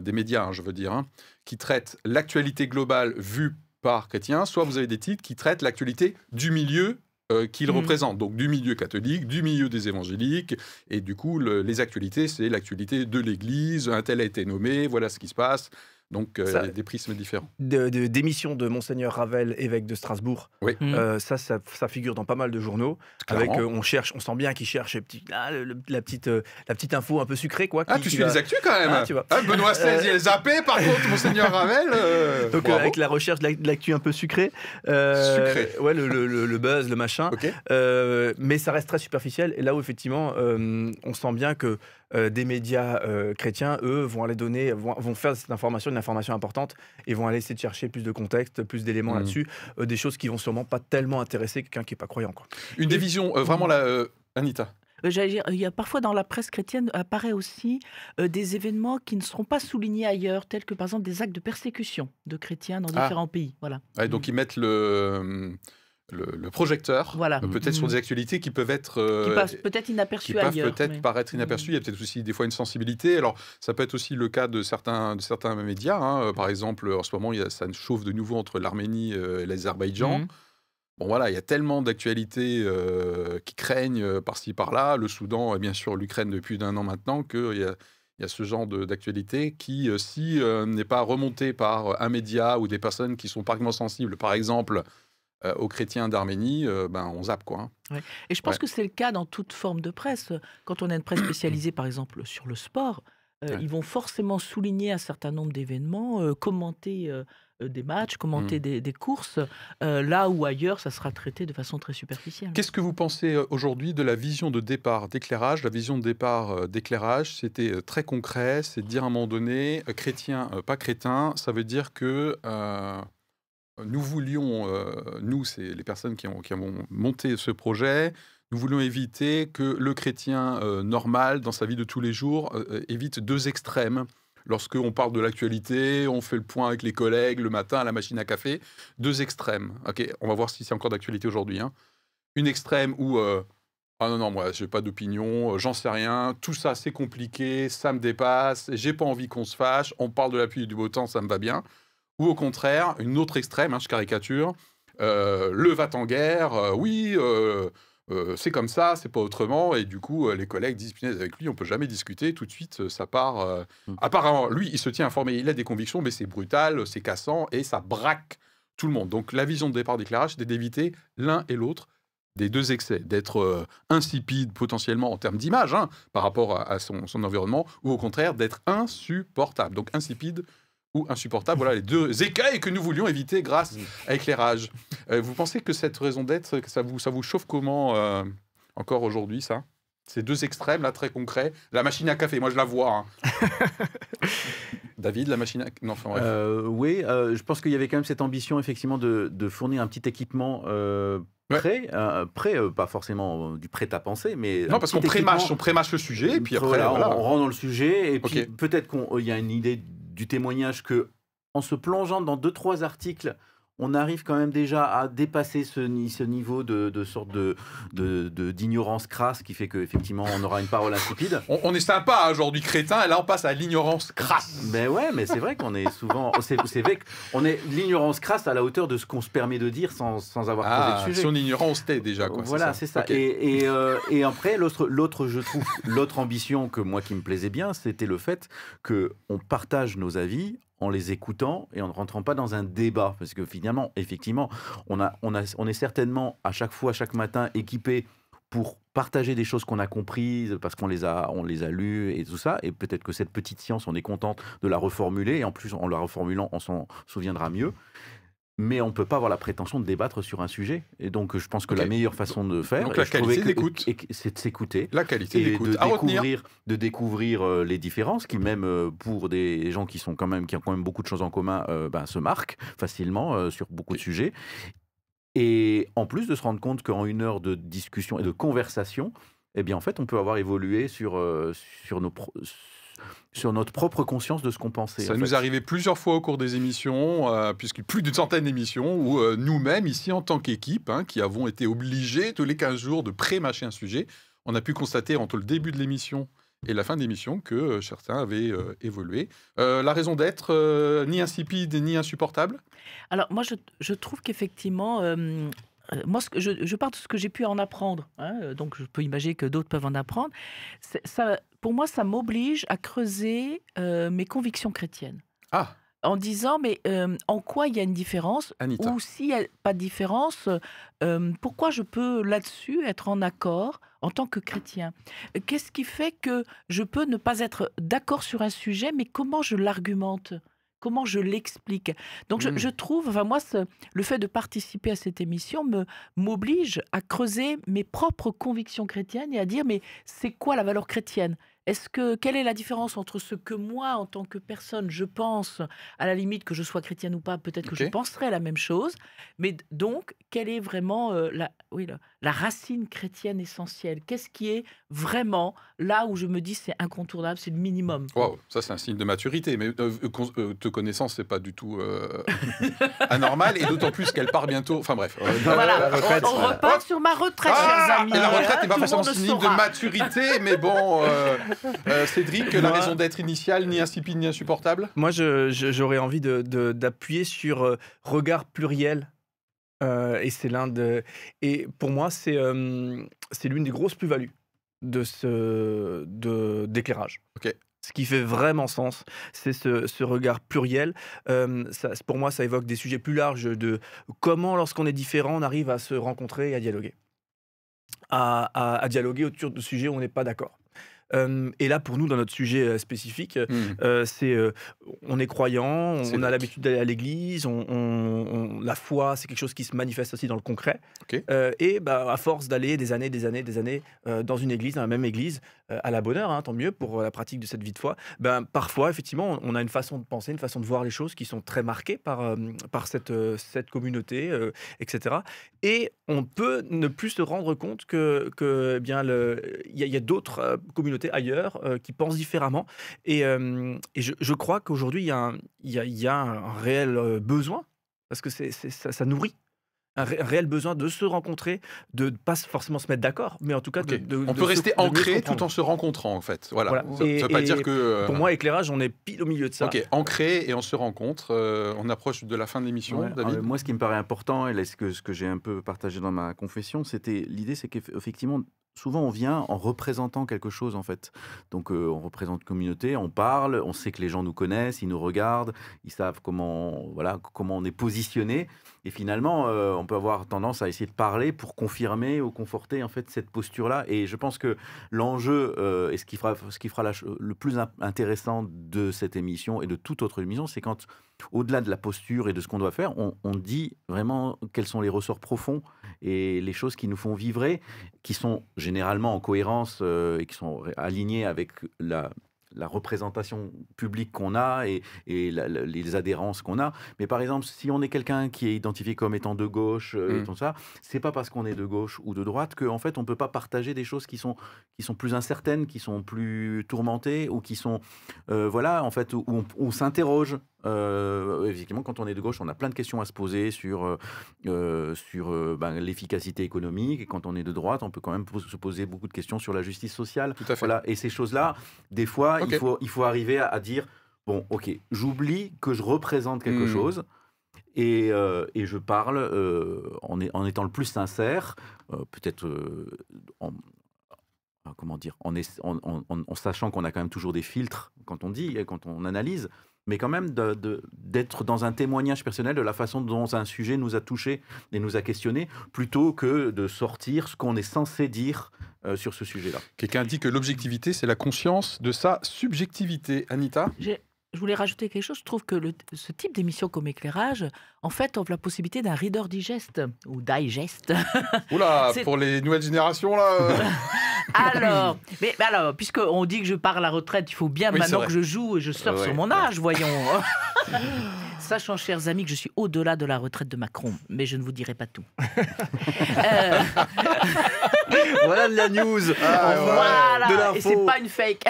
des médias, hein, je veux dire, hein, qui traitent l'actualité globale vue par chrétien, soit vous avez des titres qui traitent l'actualité du milieu euh, qu'il mmh. représente, donc du milieu catholique, du milieu des évangéliques, et du coup, les actualités, c'est l'actualité de l'Église, un tel a été nommé, voilà ce qui se passe. Donc, euh, Ça- des prismes différents. de- de- d'émissions de Monseigneur Ravel, évêque de Strasbourg. Oui. Mm. Euh, ça, ça, ça figure dans pas mal de journaux. Avec, Clairement. euh, on cherche, on sent bien le petit- ah, le- le- la, petite, euh, la petite info un peu sucrée. Quoi, Ah, tu qui suis va- les actus quand même Ah, tu vois. Ah, Benoît XVI, il est zappé, par contre, Monseigneur Ravel. euh, Donc, euh, avec la recherche de la- de l'actu un peu sucrée. euh, Sucré. Ouais, le, le- le- le buzz, le machin. Ok. Euh, mais ça reste très superficiel. Et là où, effectivement, euh, on sent bien que des médias euh, chrétiens, eux, vont aller donner, vont, vont faire cette information une information importante et vont aller essayer de chercher plus de contexte, plus d'éléments Mhm. là-dessus. euh, des choses qui vont sûrement pas tellement intéresser quelqu'un qui n'est pas croyant. Quoi. Une visions, euh, vraiment, là, euh, Anita. Euh, j'allais dire, il y a parfois dans la presse chrétienne apparaît aussi euh, des événements qui ne seront pas soulignés ailleurs, tels que par exemple des actes de persécution de chrétiens dans Ah. différents pays. Voilà. Ouais, donc, ils mettent le, le, le projecteur, Voilà. euh, peut-être sur Mhm. des actualités qui peuvent être. euh, Qui passent peut-être qui inaperçus peuvent ailleurs. peut-être mais- paraître inaperçus. Mhm. Il y a peut-être aussi des fois une sensibilité. Alors, ça peut être aussi le cas de certains, de certains médias. hein. Euh, Par exemple, en ce moment, il y a, ça chauffe de nouveau entre l'Arménie et l'Azerbaïdjan. Mhm. Bon, voilà, il y a tellement d'actualités euh, qui craignent par-ci, par-là. Le Soudan, et bien sûr, l'Ukraine depuis d'un an maintenant, qu'il y a, il y a ce genre de- d'actualité qui, si euh, n'est pas remonté par un média ou des personnes qui sont particulièrement sensibles, par exemple, euh, aux chrétiens d'Arménie, euh, ben, on zappe, quoi. hein. Et je pense Ouais. que c'est le cas dans toute forme de presse. Quand on a une presse spécialisée, par exemple, sur le sport, euh, Ouais. ils vont forcément souligner un certain nombre d'événements, commenter des matchs, commenter Mm. des, des courses, euh, là où ailleurs, ça sera traité de façon très superficielle. Qu'est-ce que vous pensez aujourd'hui de la vision de départ d'éclairage? La vision de départ d'éclairage, c'était très concret, c'est de dire à un moment donné, chrétien, pas crétin, ça veut dire que euh, nous voulions, euh, nous, c'est les personnes qui ont, qui avons monté ce projet, nous voulions éviter que le chrétien euh, normal, dans sa vie de tous les jours, euh, évite deux extrêmes. Lorsqu'on parle de l'actualité, on fait le point avec les collègues le matin à la machine à café, deux extrêmes. Ok, on va voir si c'est encore d'actualité aujourd'hui. hein une extrême où ah non non moi j'ai pas d'opinion, j'en sais rien, tout ça c'est compliqué, ça me dépasse, j'ai pas envie qu'on se fâche, on parle de la pluie et du beau temps, ça me va bien. Ou au contraire, une autre extrême, hein, je caricature, euh, le va en guerre, euh, oui, euh, c'est comme ça, c'est pas autrement, et du coup les collègues disent avec lui on peut jamais discuter, tout de suite ça part. Mm. Apparemment lui il se tient informé, il a des convictions, mais c'est brutal, c'est cassant et ça braque tout le monde. Donc la vision de départ d'éclairage, c'était d'éviter l'un et l'autre des deux excès, d'être insipide potentiellement en termes d'image hein, par rapport à, à son, son environnement, ou au contraire d'être insupportable. Donc insipide ou insupportable, voilà les deux écueils que nous voulions éviter grâce à éclairage. Euh, vous pensez que cette raison d'être, ça vous, ça vous chauffe comment euh, encore aujourd'hui ça? Ces deux extrêmes là très concrets. La machine à café, moi je la vois. hein. David, la machine à... Non, enfin bref. Euh, oui, je pense qu'il y avait quand même cette ambition effectivement de, de fournir un petit équipement Ouais. prêt, euh, prêt, euh, pas forcément du prêt à penser, mais non, parce qu'on équipement- on prémâche le sujet, et puis après, Voilà, on- voilà. on, rentre dans le sujet, et puis peut-être qu'il y a une idée du témoignage que, en se plongeant dans deux trois articles, on arrive quand même déjà à dépasser ce, ni- ce niveau de, de sorte de d'ignorance crasse qui fait qu'effectivement on aura une parole insipide. On, on est sympa hein, aujourd'hui, crétin, et là on passe à l'ignorance crasse. Mais ouais, mais c'est vrai qu'on est souvent, c'est c'est vrai qu'on est l'ignorance crasse à la hauteur de ce qu'on se permet de dire sans, sans avoir Ah, posé le si sujet. on ignorait, on se tait déjà. Quoi, voilà, c'est ça. Et, et, euh, et après, l'autre, l'autre, je trouve, l'autre ambition que moi qui me plaisait bien, c'était le fait que on partage nos avis en les écoutant et en ne rentrant pas dans un débat, parce que finalement, effectivement, on a, on a, on est certainement à chaque fois, chaque matin, équipé pour partager des choses qu'on a comprises parce qu'on les a, on les a lues et tout ça. Et peut-être que cette petite science, on est contente de la reformuler. Et en plus, en la reformulant, on s'en souviendra mieux. Mais on ne peut pas avoir la prétention de débattre sur un sujet. Et donc, je pense que la meilleure façon de faire, Donc, la qualité d'écoute. c'est de s'écouter La qualité d'écoute. de À retenir. découvrir, de découvrir euh, les différences qui même euh, pour des gens qui sont quand même qui ont quand même beaucoup de choses en commun euh, ben, se marquent facilement euh, sur beaucoup de sujets et en plus de se rendre compte qu'en une heure de discussion et de conversation eh bien en fait on peut avoir évolué sur euh, sur nos pro- sur notre propre conscience de ce qu'on pensait Ça nous fait. est arrivé plusieurs fois au cours des émissions, euh, puisque plus d'une centaine d'émissions, où euh, nous-mêmes, ici en tant qu'équipe, hein, qui avons été obligés tous les 15 jours de pré-mâcher un sujet, on a pu constater entre le début de l'émission et la fin de l'émission que euh, certains avaient euh, évolué. Euh, la raison d'être, euh, ni insipide ni insupportable? Alors, moi, je, je trouve qu'effectivement, moi, ce que je, je pars de ce que j'ai pu en apprendre, hein, donc je peux imaginer que d'autres peuvent en apprendre. Ça, pour moi, ça m'oblige à creuser euh, mes convictions chrétiennes. Ah, en disant, mais euh, en quoi il y a une différence Anita. Ou s'il n'y a pas de différence, euh, pourquoi je peux là-dessus être en accord en tant que chrétien? Qu'est-ce qui fait que je peux ne pas être d'accord sur un sujet, mais comment je l'argumente? Comment je l'explique? Donc je, Mm. je trouve, enfin moi, ce- le fait de participer à cette émission me m'oblige à creuser mes propres convictions chrétiennes et à dire mais c'est quoi la valeur chrétienne? Est-ce que quelle est la différence entre ce que moi, en tant que personne, je pense à la limite que je sois chrétienne ou pas, peut-être que je penserais la même chose, mais donc quelle est vraiment euh, la, oui, la, la racine chrétienne essentielle? Qu'est-ce qui est vraiment là où je me dis c'est incontournable, c'est le minimum Waouh, ça c'est un signe de maturité, mais euh, euh, euh, te connaissant, c'est pas du tout euh, anormal, et d'autant plus qu'elle part bientôt. Enfin bref. euh, Voilà, la retraite, on, on voilà. repart sur ma retraite, Ah, chers amis. et la retraite n'est pas forcément synonyme de maturité, mais bon, euh, Cédric, la Moi- raison d'être initiale, ni insipide ni insupportable Moi, j'aurais envie de- de- d'appuyer sur euh, regard pluriel. Euh, et c'est l'un de. Et pour moi, c'est c'est l'une des grosses plus-values de ce de- d'éclairage. Ok. Ce qui fait vraiment sens, c'est ce, ce regard pluriel. Euh, ça- pour moi, ça évoque des sujets plus larges de comment, lorsqu'on est différent, on arrive à se rencontrer et à dialoguer. À, à- à dialoguer autour de sujets où on n'est pas d'accord. Euh, et là, pour nous, dans notre sujet euh, spécifique, Hmm. euh, c'est euh, on est croyant, on, a l'habitude d'aller à l'église, on, on- on- la foi, c'est quelque chose qui se manifeste aussi dans le concret. Euh, et bah, à force d'aller des années, des années, des années euh, dans une église, dans la même église, euh, à la bonne heure, hein, tant mieux pour euh, la pratique de cette vie de foi, ben, parfois, effectivement, on a une façon de penser, une façon de voir les choses qui sont très marquées par, euh, par cette, euh, cette communauté, euh, etc. Et on peut ne plus se rendre compte que, que eh bien, il y a, d'autres euh, communautés ailleurs euh, qui pensent différemment. Et, euh, et je, je crois qu'aujourd'hui, il y, a un- il y a- y a un réel euh, besoin, parce que c'est- ça, ça nourrit. Un, ré- un réel besoin de se rencontrer, de ne pas forcément se mettre d'accord, mais en tout cas, de, On de peut se- rester se ancré tout en se rencontrant, en fait. Voilà. Voilà. Ça ne Et- veut pas dire que. euh, Pour moi, éclairage, on est pile au milieu de ça. Ok, ancré et on se rencontre. euh, on approche de la fin de l'émission, Ouais, David. euh, moi, ce qui me paraît important, et là, ce que, ce que j'ai un peu partagé dans ma confession, c'était l'idée, c'est qu'effectivement, souvent, on vient en représentant quelque chose, en fait. Donc, euh, on représente communauté, on parle, on sait que les gens nous connaissent, ils nous regardent, ils savent comment, voilà, comment on est positionné. Et finalement, euh, on peut avoir tendance à essayer de parler pour confirmer ou conforter, en fait, cette posture-là. Et je pense que l'enjeu, euh, et ce qui fera, ce qui fera le plus in- intéressant de cette émission et de toute autre émission, c'est quand au-delà de la posture et de ce qu'on doit faire, on, on dit vraiment quels sont les ressorts profonds et les choses qui nous font vibrer, qui sont généralement en cohérence euh, et qui sont alignées avec la, la représentation publique qu'on a et, et la- la- les adhérences qu'on a. Mais par exemple, si on est quelqu'un qui est identifié comme étant de gauche euh, et Mm. tout ça, c'est pas parce qu'on est de gauche ou de droite qu'en fait on peut pas partager des choses qui sont qui sont plus incertaines, qui sont plus tourmentées ou qui sont euh, voilà en fait où on, on s'interroge. Euh, effectivement, quand on est de gauche, on a plein de questions à se poser sur, euh, euh, sur euh, ben, l'efficacité économique. Et quand on est de droite, on peut quand même se poser beaucoup de questions sur la justice sociale. Tout à fait. Voilà. Et ces choses-là, des fois, il, faut, il faut arriver à, à dire bon, ok, j'oublie que je représente quelque Hmm. chose. Et, euh, et je parle euh, en, est- en étant le plus sincère, euh, peut-être en, ah, comment dire, en, en- sachant qu'on a quand même toujours des filtres quand on dit, quand on analyse, mais quand même de- de- d'être dans un témoignage personnel de la façon dont un sujet nous a touchés et nous a questionnés, plutôt que de sortir ce qu'on est censé dire euh, sur ce sujet-là. Quelqu'un dit que l'objectivité, c'est la conscience de sa subjectivité. Anita? J'ai- Je voulais rajouter quelque chose. Je trouve que le- ce type d'émission comme éclairage, en fait, offre la possibilité d'un reader digest ou digest. Oula, pour les nouvelles générations, là euh, alors, mais, mais alors, puisqu'on dit que je pars à la retraite, il faut bien Oui, maintenant que je joue et je sors Ouais, sur mon ouais. âge, voyons. Sachant, chers amis, que je suis au-delà de la retraite de Macron, mais je ne vous dirai pas tout. Euh, voilà de la news. Ah, ouais. voilà, De et c'est pas une fake.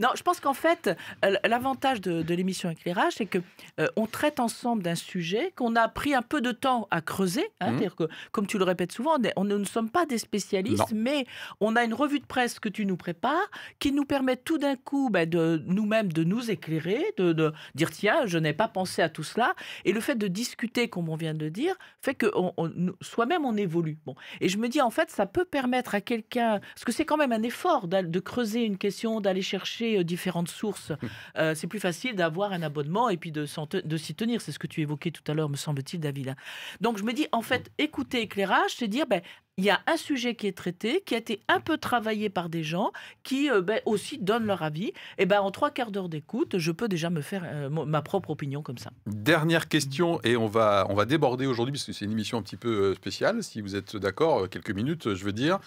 Non, je pense qu'en fait, euh, l'avantage de, de l'émission Éclairage, c'est que euh, on traite ensemble d'un sujet qu'on a pris un peu de temps à creuser. hein, Mhm. C'est-à-dire que, comme tu le répètes souvent, on, ne sommes pas des spécialistes, mais on a une revue de presse que tu nous prépares, qui nous permet tout d'un coup ben, de nous-mêmes de nous éclairer, de, de dire tiens, je n'ai pas pensé à tout cela. Et le fait de discuter, comme on vient de le dire, fait que on- on- nous- soi-même on évolue. Bon, et je me dis en fait, ça peut permettre à quelqu'un, parce que c'est quand même un effort de creuser une question, d'aller chercher chercher euh, différentes sources. Euh, c'est plus facile d'avoir un abonnement et puis de, s'y tenir. C'est ce que tu évoquais tout à l'heure, me semble-t-il, David. hein. Donc je me dis, en fait, écouter éclairage, c'est dire, ben, il y a un sujet qui est traité, qui a été un peu travaillé par des gens qui euh, ben, aussi donnent leur avis. Et ben en trois quarts d'heure d'écoute, je peux déjà me faire euh, ma propre opinion comme ça. Dernière question, et on va, on va déborder aujourd'hui, parce que c'est une émission un petit peu spéciale, si vous êtes d'accord, quelques minutes, je veux dire.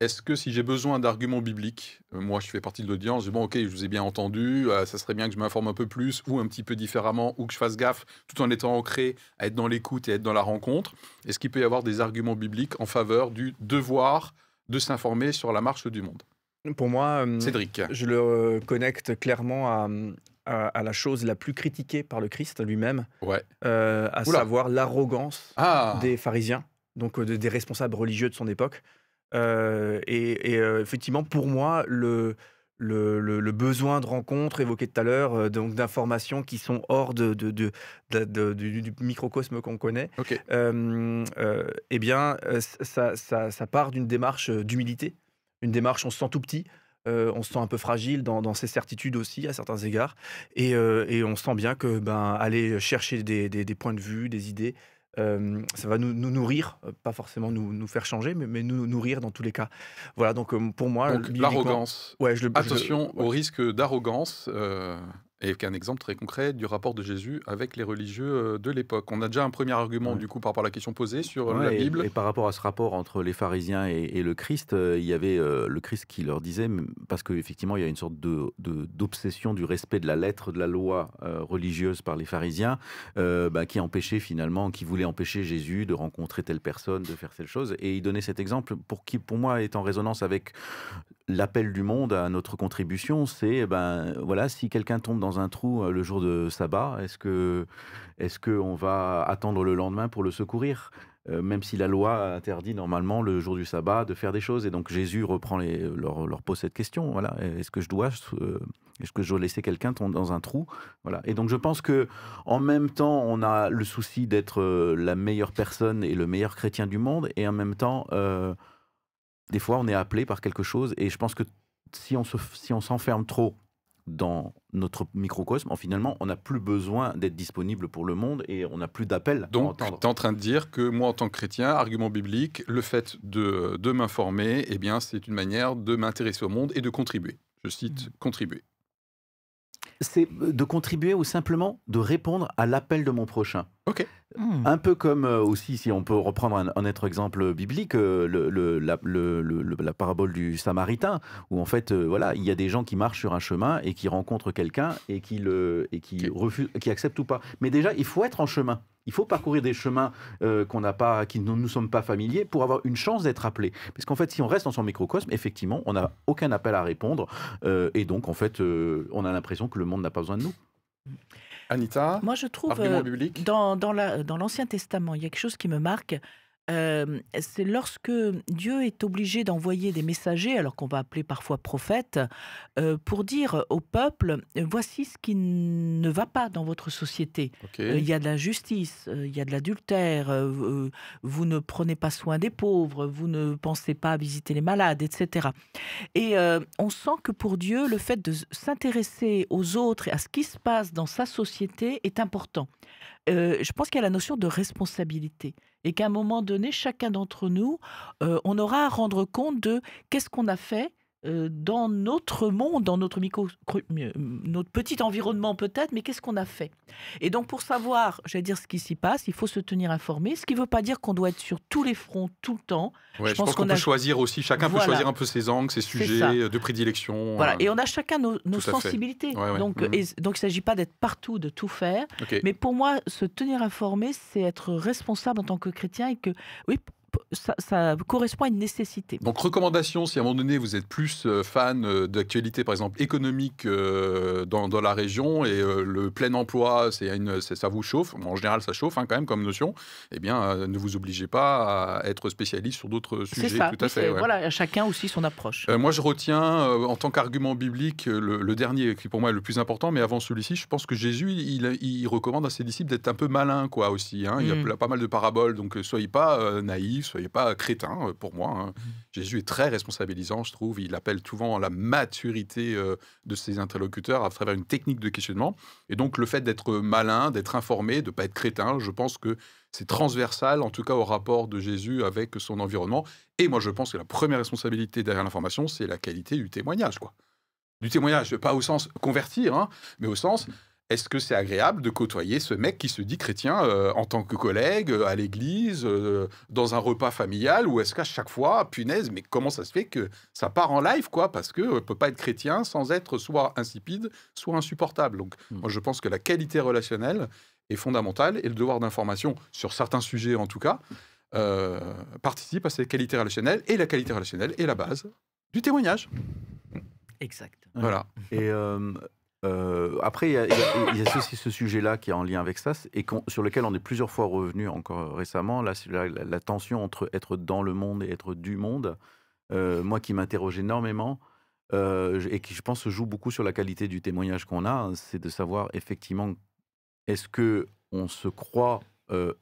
Est-ce que si j'ai besoin d'arguments bibliques, euh, moi je fais partie de l'audience, je dis bon ok, je vous ai bien entendu, euh, ça serait bien que je m'informe un peu plus, ou un petit peu différemment, ou que je fasse gaffe, tout en étant ancré à être dans l'écoute et être dans la rencontre, est-ce qu'il peut y avoir des arguments bibliques en faveur du devoir de s'informer sur la marche du monde? Pour moi, euh, Cédric je le connecte clairement à, à- à la chose la plus critiquée par le Christ lui-même, Ouais. euh, à Oula. savoir l'arrogance Ah des pharisiens, donc de- des responsables religieux de son époque. Euh, et et, euh, effectivement, pour moi, le, le, le- le besoin de rencontre évoqué tout à l'heure, euh, donc d'informations qui sont hors de, de- de- de- de- du, du microcosme qu'on connaît, Ok. euh, euh, eh bien, ça, ça- ça part d'une démarche d'humilité, une démarche, on se sent tout petit. on se sent un peu fragile dans, dans ses certitudes aussi à certains égards et, et on sent bien que ben aller chercher des, des- des points de vue, des idées, euh, ça va nous, nous nourrir, euh, pas forcément nous, nous faire changer, mais, mais nous nourrir dans tous les cas. Voilà, donc euh, pour moi, l'arrogance. Ouais, je le, je Attention ouais. au risque d'arrogance, euh, et qu'un exemple très concret du rapport de Jésus avec les religieux euh, de l'époque. On a déjà un premier argument, Ouais. du coup, par rapport à la question posée sur euh, Ouais, la Bible. Et, par rapport à ce rapport entre les pharisiens et, et le Christ, euh, il y avait euh, le Christ qui leur disait, parce qu'effectivement, il y a une sorte de- de- d'obsession du respect de la lettre de la loi euh, religieuse par les pharisiens, bah, qui empêchait finalement, qui voulait empêcher Jésus de rencontrer telle personne, de faire telle chose. Et il donnait cet exemple pour qui, pour moi, est en résonance avec l'appel du monde à notre contribution. C'est, ben voilà, si quelqu'un tombe dans un trou euh, le jour de sabbat, est-ce que est-ce qu'on va attendre le lendemain pour le secourir? Euh, même si la loi interdit normalement le jour du sabbat de faire des choses. Et donc Jésus reprend les, leur, leur pose cette question. Voilà, est-ce que je dois, euh, est-ce que je dois laisser quelqu'un tomber dans un trou? Voilà. Et donc je pense que en même temps, on a le souci d'être la meilleure personne et le meilleur chrétien du monde, et en même temps, des fois, on est appelé par quelque chose. Et je pense que si on se, si on s'enferme trop dans notre microcosme, en finalement, on n'a plus besoin d'être disponible pour le monde et on n'a plus d'appel Donc, tu es en train de dire que moi, en tant que chrétien, argument biblique, le fait de, de m'informer, eh bien, c'est une manière de m'intéresser au monde et de contribuer. Je cite, contribuer. c'est de contribuer ou simplement de répondre à l'appel de mon prochain. Hmm. Un peu comme euh, aussi, si on peut reprendre un, un autre exemple biblique, euh, le- le- la, le- le- le- la parabole du Samaritain, où en fait, euh, voilà, il y a des gens qui marchent sur un chemin et qui rencontrent quelqu'un et qui le et qui Ok. refusent, qui acceptent ou pas. Mais déjà, il faut être en chemin. Il faut parcourir des chemins euh, qu'on n'a pas, qui ne nous sommes pas familiers, pour avoir une chance d'être appelé. Parce qu'en fait, si on reste dans son microcosme, effectivement, on n'a aucun appel à répondre, euh, et donc en fait, euh, on a l'impression que le monde n'a pas besoin de nous. Anita, Moi, je trouve euh, la- dans l'Ancien Testament, il y a quelque chose qui me marque. Euh, c'est lorsque Dieu est obligé d'envoyer des messagers, alors qu'on va appeler parfois prophètes, euh, pour dire au peuple voici ce qui ne va pas dans votre société. Euh, Il y a de l'injustice, il y a de l'adultère, vous ne prenez pas soin des pauvres, vous ne pensez pas à visiter les malades, etc. Et on sent que pour Dieu, le fait de s'intéresser aux autres et à ce qui se passe dans sa société est important. Euh, je pense qu'il y a la notion de responsabilité et qu'à un moment donné, chacun d'entre nous, euh, on aura à rendre compte de qu'est-ce qu'on a fait euh, dans notre monde, dans notre, micro, euh, notre petit environnement peut-être, mais qu'est-ce qu'on a fait? Et donc pour savoir, j'allais dire ce qui s'y passe, il faut se tenir informé, ce qui ne veut pas dire qu'on doit être sur tous les fronts tout le temps. Ouais, je, pense pense qu'on peut a- choisir aussi, chacun peut Voilà. choisir un peu ses angles, ses sujets de prédilection. Voilà, euh, et on a chacun nos, sensibilités. Ouais, ouais. Donc, Mhm. et- donc il ne s'agit pas d'être partout, de tout faire. Mais pour moi, se tenir informé, c'est être responsable en tant que chrétien et que, oui, ça, ça correspond à une nécessité. Donc, recommandation, si à un moment donné vous êtes plus euh, fan euh, d'actualité, par exemple économique euh, dans, dans la région et euh, le plein emploi, c'est une, c'est- ça vous chauffe, Bon, en général ça chauffe hein, quand même comme notion, eh bien euh, ne vous obligez pas à être spécialiste sur d'autres C'est sujets. ça. tout à oui, fait. c'est- ouais. Voilà, chacun aussi son approche. Moi, je retiens en tant qu'argument biblique le, le dernier qui pour moi est le plus important, mais avant celui-ci, je pense que Jésus, il, il recommande à ses disciples d'être un peu malin, quoi, aussi. hein. Il y Mm. a pla- pas mal de paraboles, donc soyez pas naïfs, soyez pas crétins euh, pour moi. hein. Jésus est très responsabilisant, je trouve. Il appelle souvent à la maturité euh, de ses interlocuteurs à travers une technique de questionnement. Et donc, le fait d'être malin, d'être informé, de ne pas être crétin, je pense que c'est transversal, en tout cas au rapport de Jésus avec son environnement. Et moi, je pense que la première responsabilité derrière l'information, c'est la qualité du témoignage. Quoi. Du témoignage, pas au sens convertir, hein, mais au sens est-ce que c'est agréable de côtoyer ce mec qui se dit chrétien euh, en tant que collègue, euh, à l'église, euh, dans un repas familial, ou est-ce qu'à chaque fois, punaise, mais comment ça se fait que ça part en live, quoi Parce qu'on ne peut pas être chrétien sans être soit insipide, soit insupportable. Donc, Mm. moi, je pense que la qualité relationnelle est fondamentale, et le devoir d'information, sur certains sujets en tout cas, euh, participe à cette qualité relationnelle, et la qualité relationnelle est la base du témoignage. Exact. Voilà. Et euh, après, il y a, aussi ce sujet-là qui est en lien avec ça, et sur lequel on est plusieurs fois revenu encore récemment, là, c'est la, tension entre être dans le monde et être du monde. Euh, moi qui m'interroge énormément, euh, et qui, je pense, se joue beaucoup sur la qualité du témoignage qu'on a, hein, c'est de savoir effectivement, est-ce que on se croit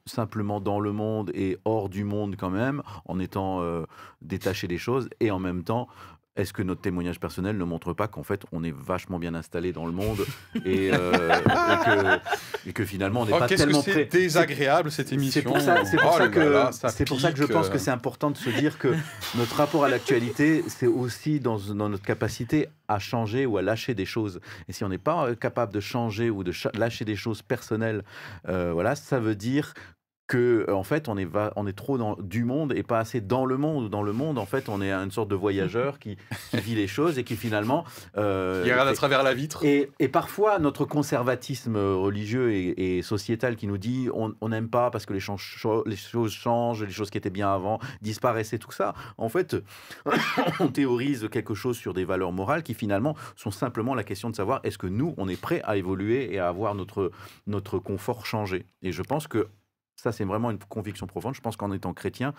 simplement dans le monde et hors du monde quand même, en étant détaché des choses, et en même temps, est-ce que notre témoignage personnel ne montre pas qu'en fait on est vachement bien installé dans le monde et, euh, et, que, et que finalement on n'est Oh, pas Qu'est-ce que tellement c'est prêt désagréable cette émission c'est pour ça, c'est pour Oh ça là que, là, ça c'est pour ça que je pense que c'est important de se dire que notre rapport à l'actualité, c'est aussi dans, dans notre capacité à changer ou à lâcher des choses. Et si on n'est pas euh, capable de changer ou de lâcher des choses personnelles, euh, voilà, ça veut dire que euh, en fait on est, va- on est trop dans du monde et pas assez dans le monde. Dans le monde, en fait, on est une sorte de voyageur qui, qui vit les choses et qui finalement euh, Il regarde à travers la vitre. et, et parfois, notre conservatisme religieux et, et sociétal qui nous dit on n'aime pas parce que les, les choses changent, les choses qui étaient bien avant disparaissent et tout ça, en fait, on théorise quelque chose sur des valeurs morales qui finalement sont simplement la question de savoir est-ce que nous, on est prêt à évoluer et à avoir notre, notre confort changé? Et je pense que ça, c'est vraiment une conviction profonde. Je pense qu'en étant chrétien,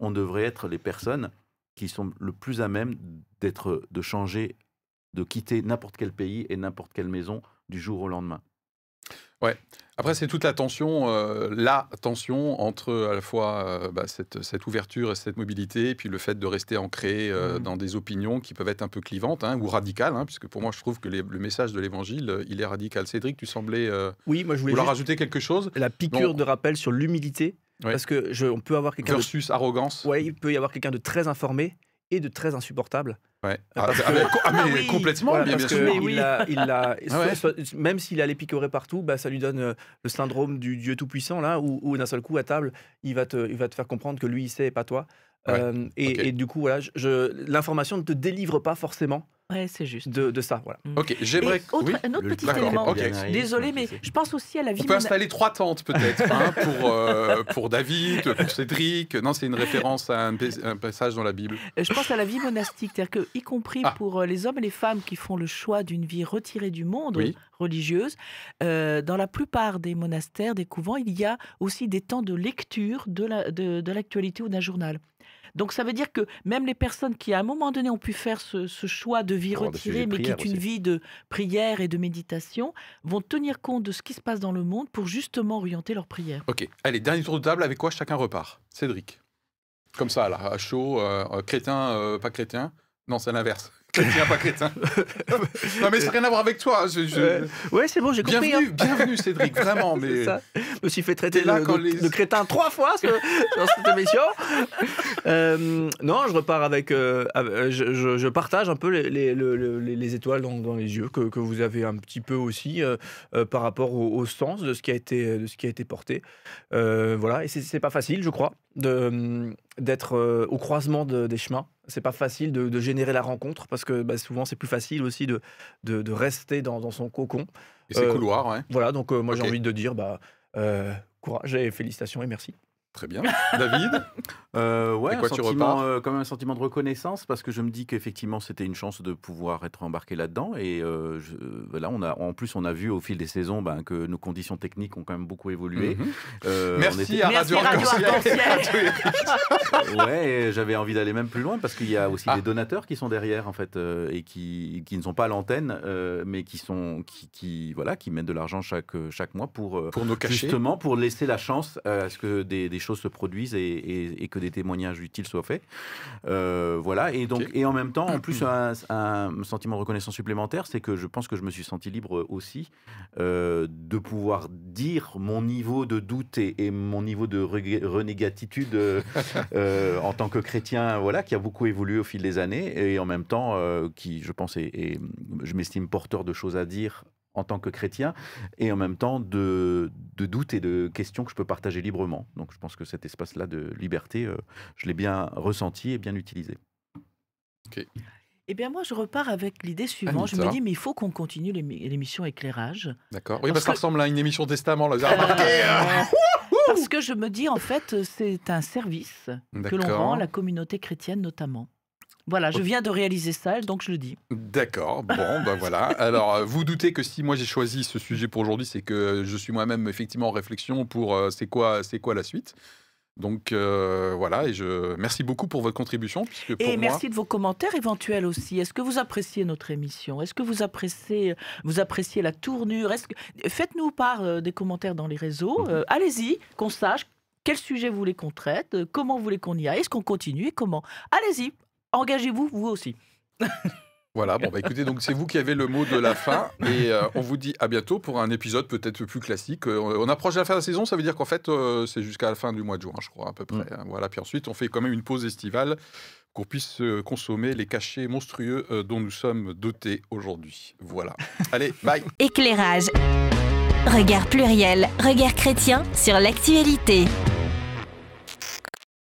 on devrait être les personnes qui sont le plus à même d'être, de changer de quitter n'importe quel pays et n'importe quelle maison du jour au lendemain. Après, c'est toute la tension, euh, la tension entre à la fois euh, bah, cette, cette ouverture et cette mobilité, et puis le fait de rester ancré euh, Mhm. dans des opinions qui peuvent être un peu clivantes hein, ou radicales, hein, puisque pour moi, je trouve que les- le message de l'évangile, euh, il est radical. Cédric, tu semblais euh, Oui, moi je voulais vouloir rajouter quelque chose la piqûre de rappel sur l'humilité. Ouais. Parce que je, on peut avoir quelqu'un de, versus arrogance. ouais, il peut y avoir quelqu'un de très informé et de très insupportable. Ouais. Ah, ah, que- ah, mais Oui. complètement, Voilà, bien, parce bien que sûr. Il a, il a- ouais. soit- soit- même s'il a les picorer partout, bah, ça lui donne euh, le syndrome du Dieu tout-puissant, là, où, où d'un seul coup, à table, il va, te, il va te faire comprendre que lui, il sait et pas toi. Ouais. Euh, et, du coup, voilà, je- je- l'information ne te délivre pas forcément Ouais, c'est juste. de, de ça. Voilà. Ok, j'aimerais. Et autre- oui. un autre petit élément. Désolé, mais je pense aussi à la vie. On peut mona- installer trois tentes peut-être hein, pour, euh, pour David, pour Cédric. Non, c'est une référence à un, pa- un passage dans la Bible. Euh, Je pense à la vie monastique, c'est-à-dire que, y compris Ah. pour les hommes et les femmes qui font le choix d'une vie retirée du monde Oui. religieuse, euh, dans la plupart des monastères, des couvents, il y a aussi des temps de lecture de la- de, de l'actualité ou d'un journal. Donc ça veut dire que même les personnes qui à un moment donné ont pu faire ce, ce choix de vie retirée, mais qui est une aussi. vie de prière et de méditation, vont tenir compte de ce qui se passe dans le monde pour justement orienter leur prière. Ok, allez, dernier tour de table. Avec quoi chacun repart? Cédric. Comme ça, là, à chaud, euh, euh, crétin, euh, pas crétin. Non, c'est l'inverse. Chrétien, pas crétin. non, mais ça n'a rien à voir avec toi. Je- je- Euh, Ouais, c'est bon, j'ai compris. Bienvenue, hein. bienvenue, Cédric, vraiment. Mais ça. Je me suis fait traiter là de, quand de- les- de crétin trois fois ce- dans cette émission. Euh, non, je repars avec. euh, avec- euh, je, je- je partage un peu les, les- le- le- les- les étoiles dans, dans les yeux que, que vous avez un petit peu aussi euh, euh, par rapport au, au sens de ce qui a été, de ce qui a été porté. Euh, voilà, et c'est- c'est pas facile, je crois, de- d'être euh, au croisement de- des chemins. C'est pas facile de, de générer la rencontre parce que bah, souvent c'est plus facile aussi de, de, de rester dans, dans son cocon. Et c'est Euh, couloir, ouais. Voilà, donc euh, moi j'ai envie de dire bah, courage et félicitations et merci. Très bien. David Euh, ouais, quoi, un tu sentiment, repars euh, quand même un sentiment de reconnaissance parce que je me dis qu'effectivement c'était une chance de pouvoir être embarqué là-dedans et euh, je- voilà, on a en plus on a vu au fil des saisons ben, que nos conditions techniques ont quand même beaucoup évolué. Euh, on Merci était- à Radio Radio ouais, j'avais envie d'aller même plus loin parce qu'il y a aussi Ah. des donateurs qui sont derrière en fait euh, et qui, qui ne sont pas à l'antenne euh, mais qui sont qui, qui voilà qui mettent de l'argent chaque chaque mois pour euh, Pour nos cachets. justement pour laisser la chance euh, à ce que des, des choses se produisent et, et- et que des témoignages utiles soient faits. Euh, voilà, et donc, et en même temps, en plus, un, un sentiment de reconnaissance supplémentaire, c'est que je pense que je me suis senti libre aussi euh, de pouvoir dire mon niveau de doute et, et mon niveau de rené- renégatitude euh, en tant que chrétien, voilà, qui a beaucoup évolué au fil des années, et en même temps, qui, je pense, est, est- je m'estime porteur de choses à dire en tant que chrétien, et en même temps de, de doutes et de questions que je peux partager librement. Donc je pense que cet espace-là de liberté, euh, je l'ai bien ressenti et bien utilisé. Eh bien, moi, je repars avec l'idée suivante. Je me dis, mais il faut qu'on continue l'émi- l'émission éclairage. D'accord. Oui, Parce parce que ça ressemble à une émission testament, là. Vous avez remarqué Euh, parce que je me dis, en fait, c'est un service que l'on rend à la communauté chrétienne notamment. Voilà, je viens de réaliser ça, donc je le dis. D'accord, bon, ben voilà. Alors, euh, vous doutez que si moi j'ai choisi ce sujet pour aujourd'hui, c'est que je suis moi-même effectivement en réflexion pour euh, c'est quoi, c'est quoi la suite. Donc euh, voilà, et je merci beaucoup pour votre contribution, puisque pour Et moi, merci de vos commentaires éventuels aussi. Est-ce que vous appréciez notre émission? Est-ce que vous appréciez, vous appréciez la tournure? Que... Faites-nous part euh, des commentaires dans les réseaux. Euh, Allez-y, qu'on sache quel sujet vous voulez qu'on traite, comment vous voulez qu'on y aille, est-ce qu'on continue et comment? Allez-y, engagez-vous, vous aussi. voilà, bon, bah écoutez, donc c'est vous qui avez le mot de la fin, et euh, on vous dit à bientôt pour un épisode peut-être plus classique. Euh, on approche de la fin de la saison, ça veut dire qu'en fait, euh, c'est jusqu'à la fin du mois de juin, je crois, à peu près. hein. Voilà, puis ensuite, on fait quand même une pause estivale qu'on puisse consommer les cachets monstrueux euh, dont nous sommes dotés aujourd'hui. Voilà. Allez, bye Éclairage. Regard pluriel, regard chrétien sur l'actualité.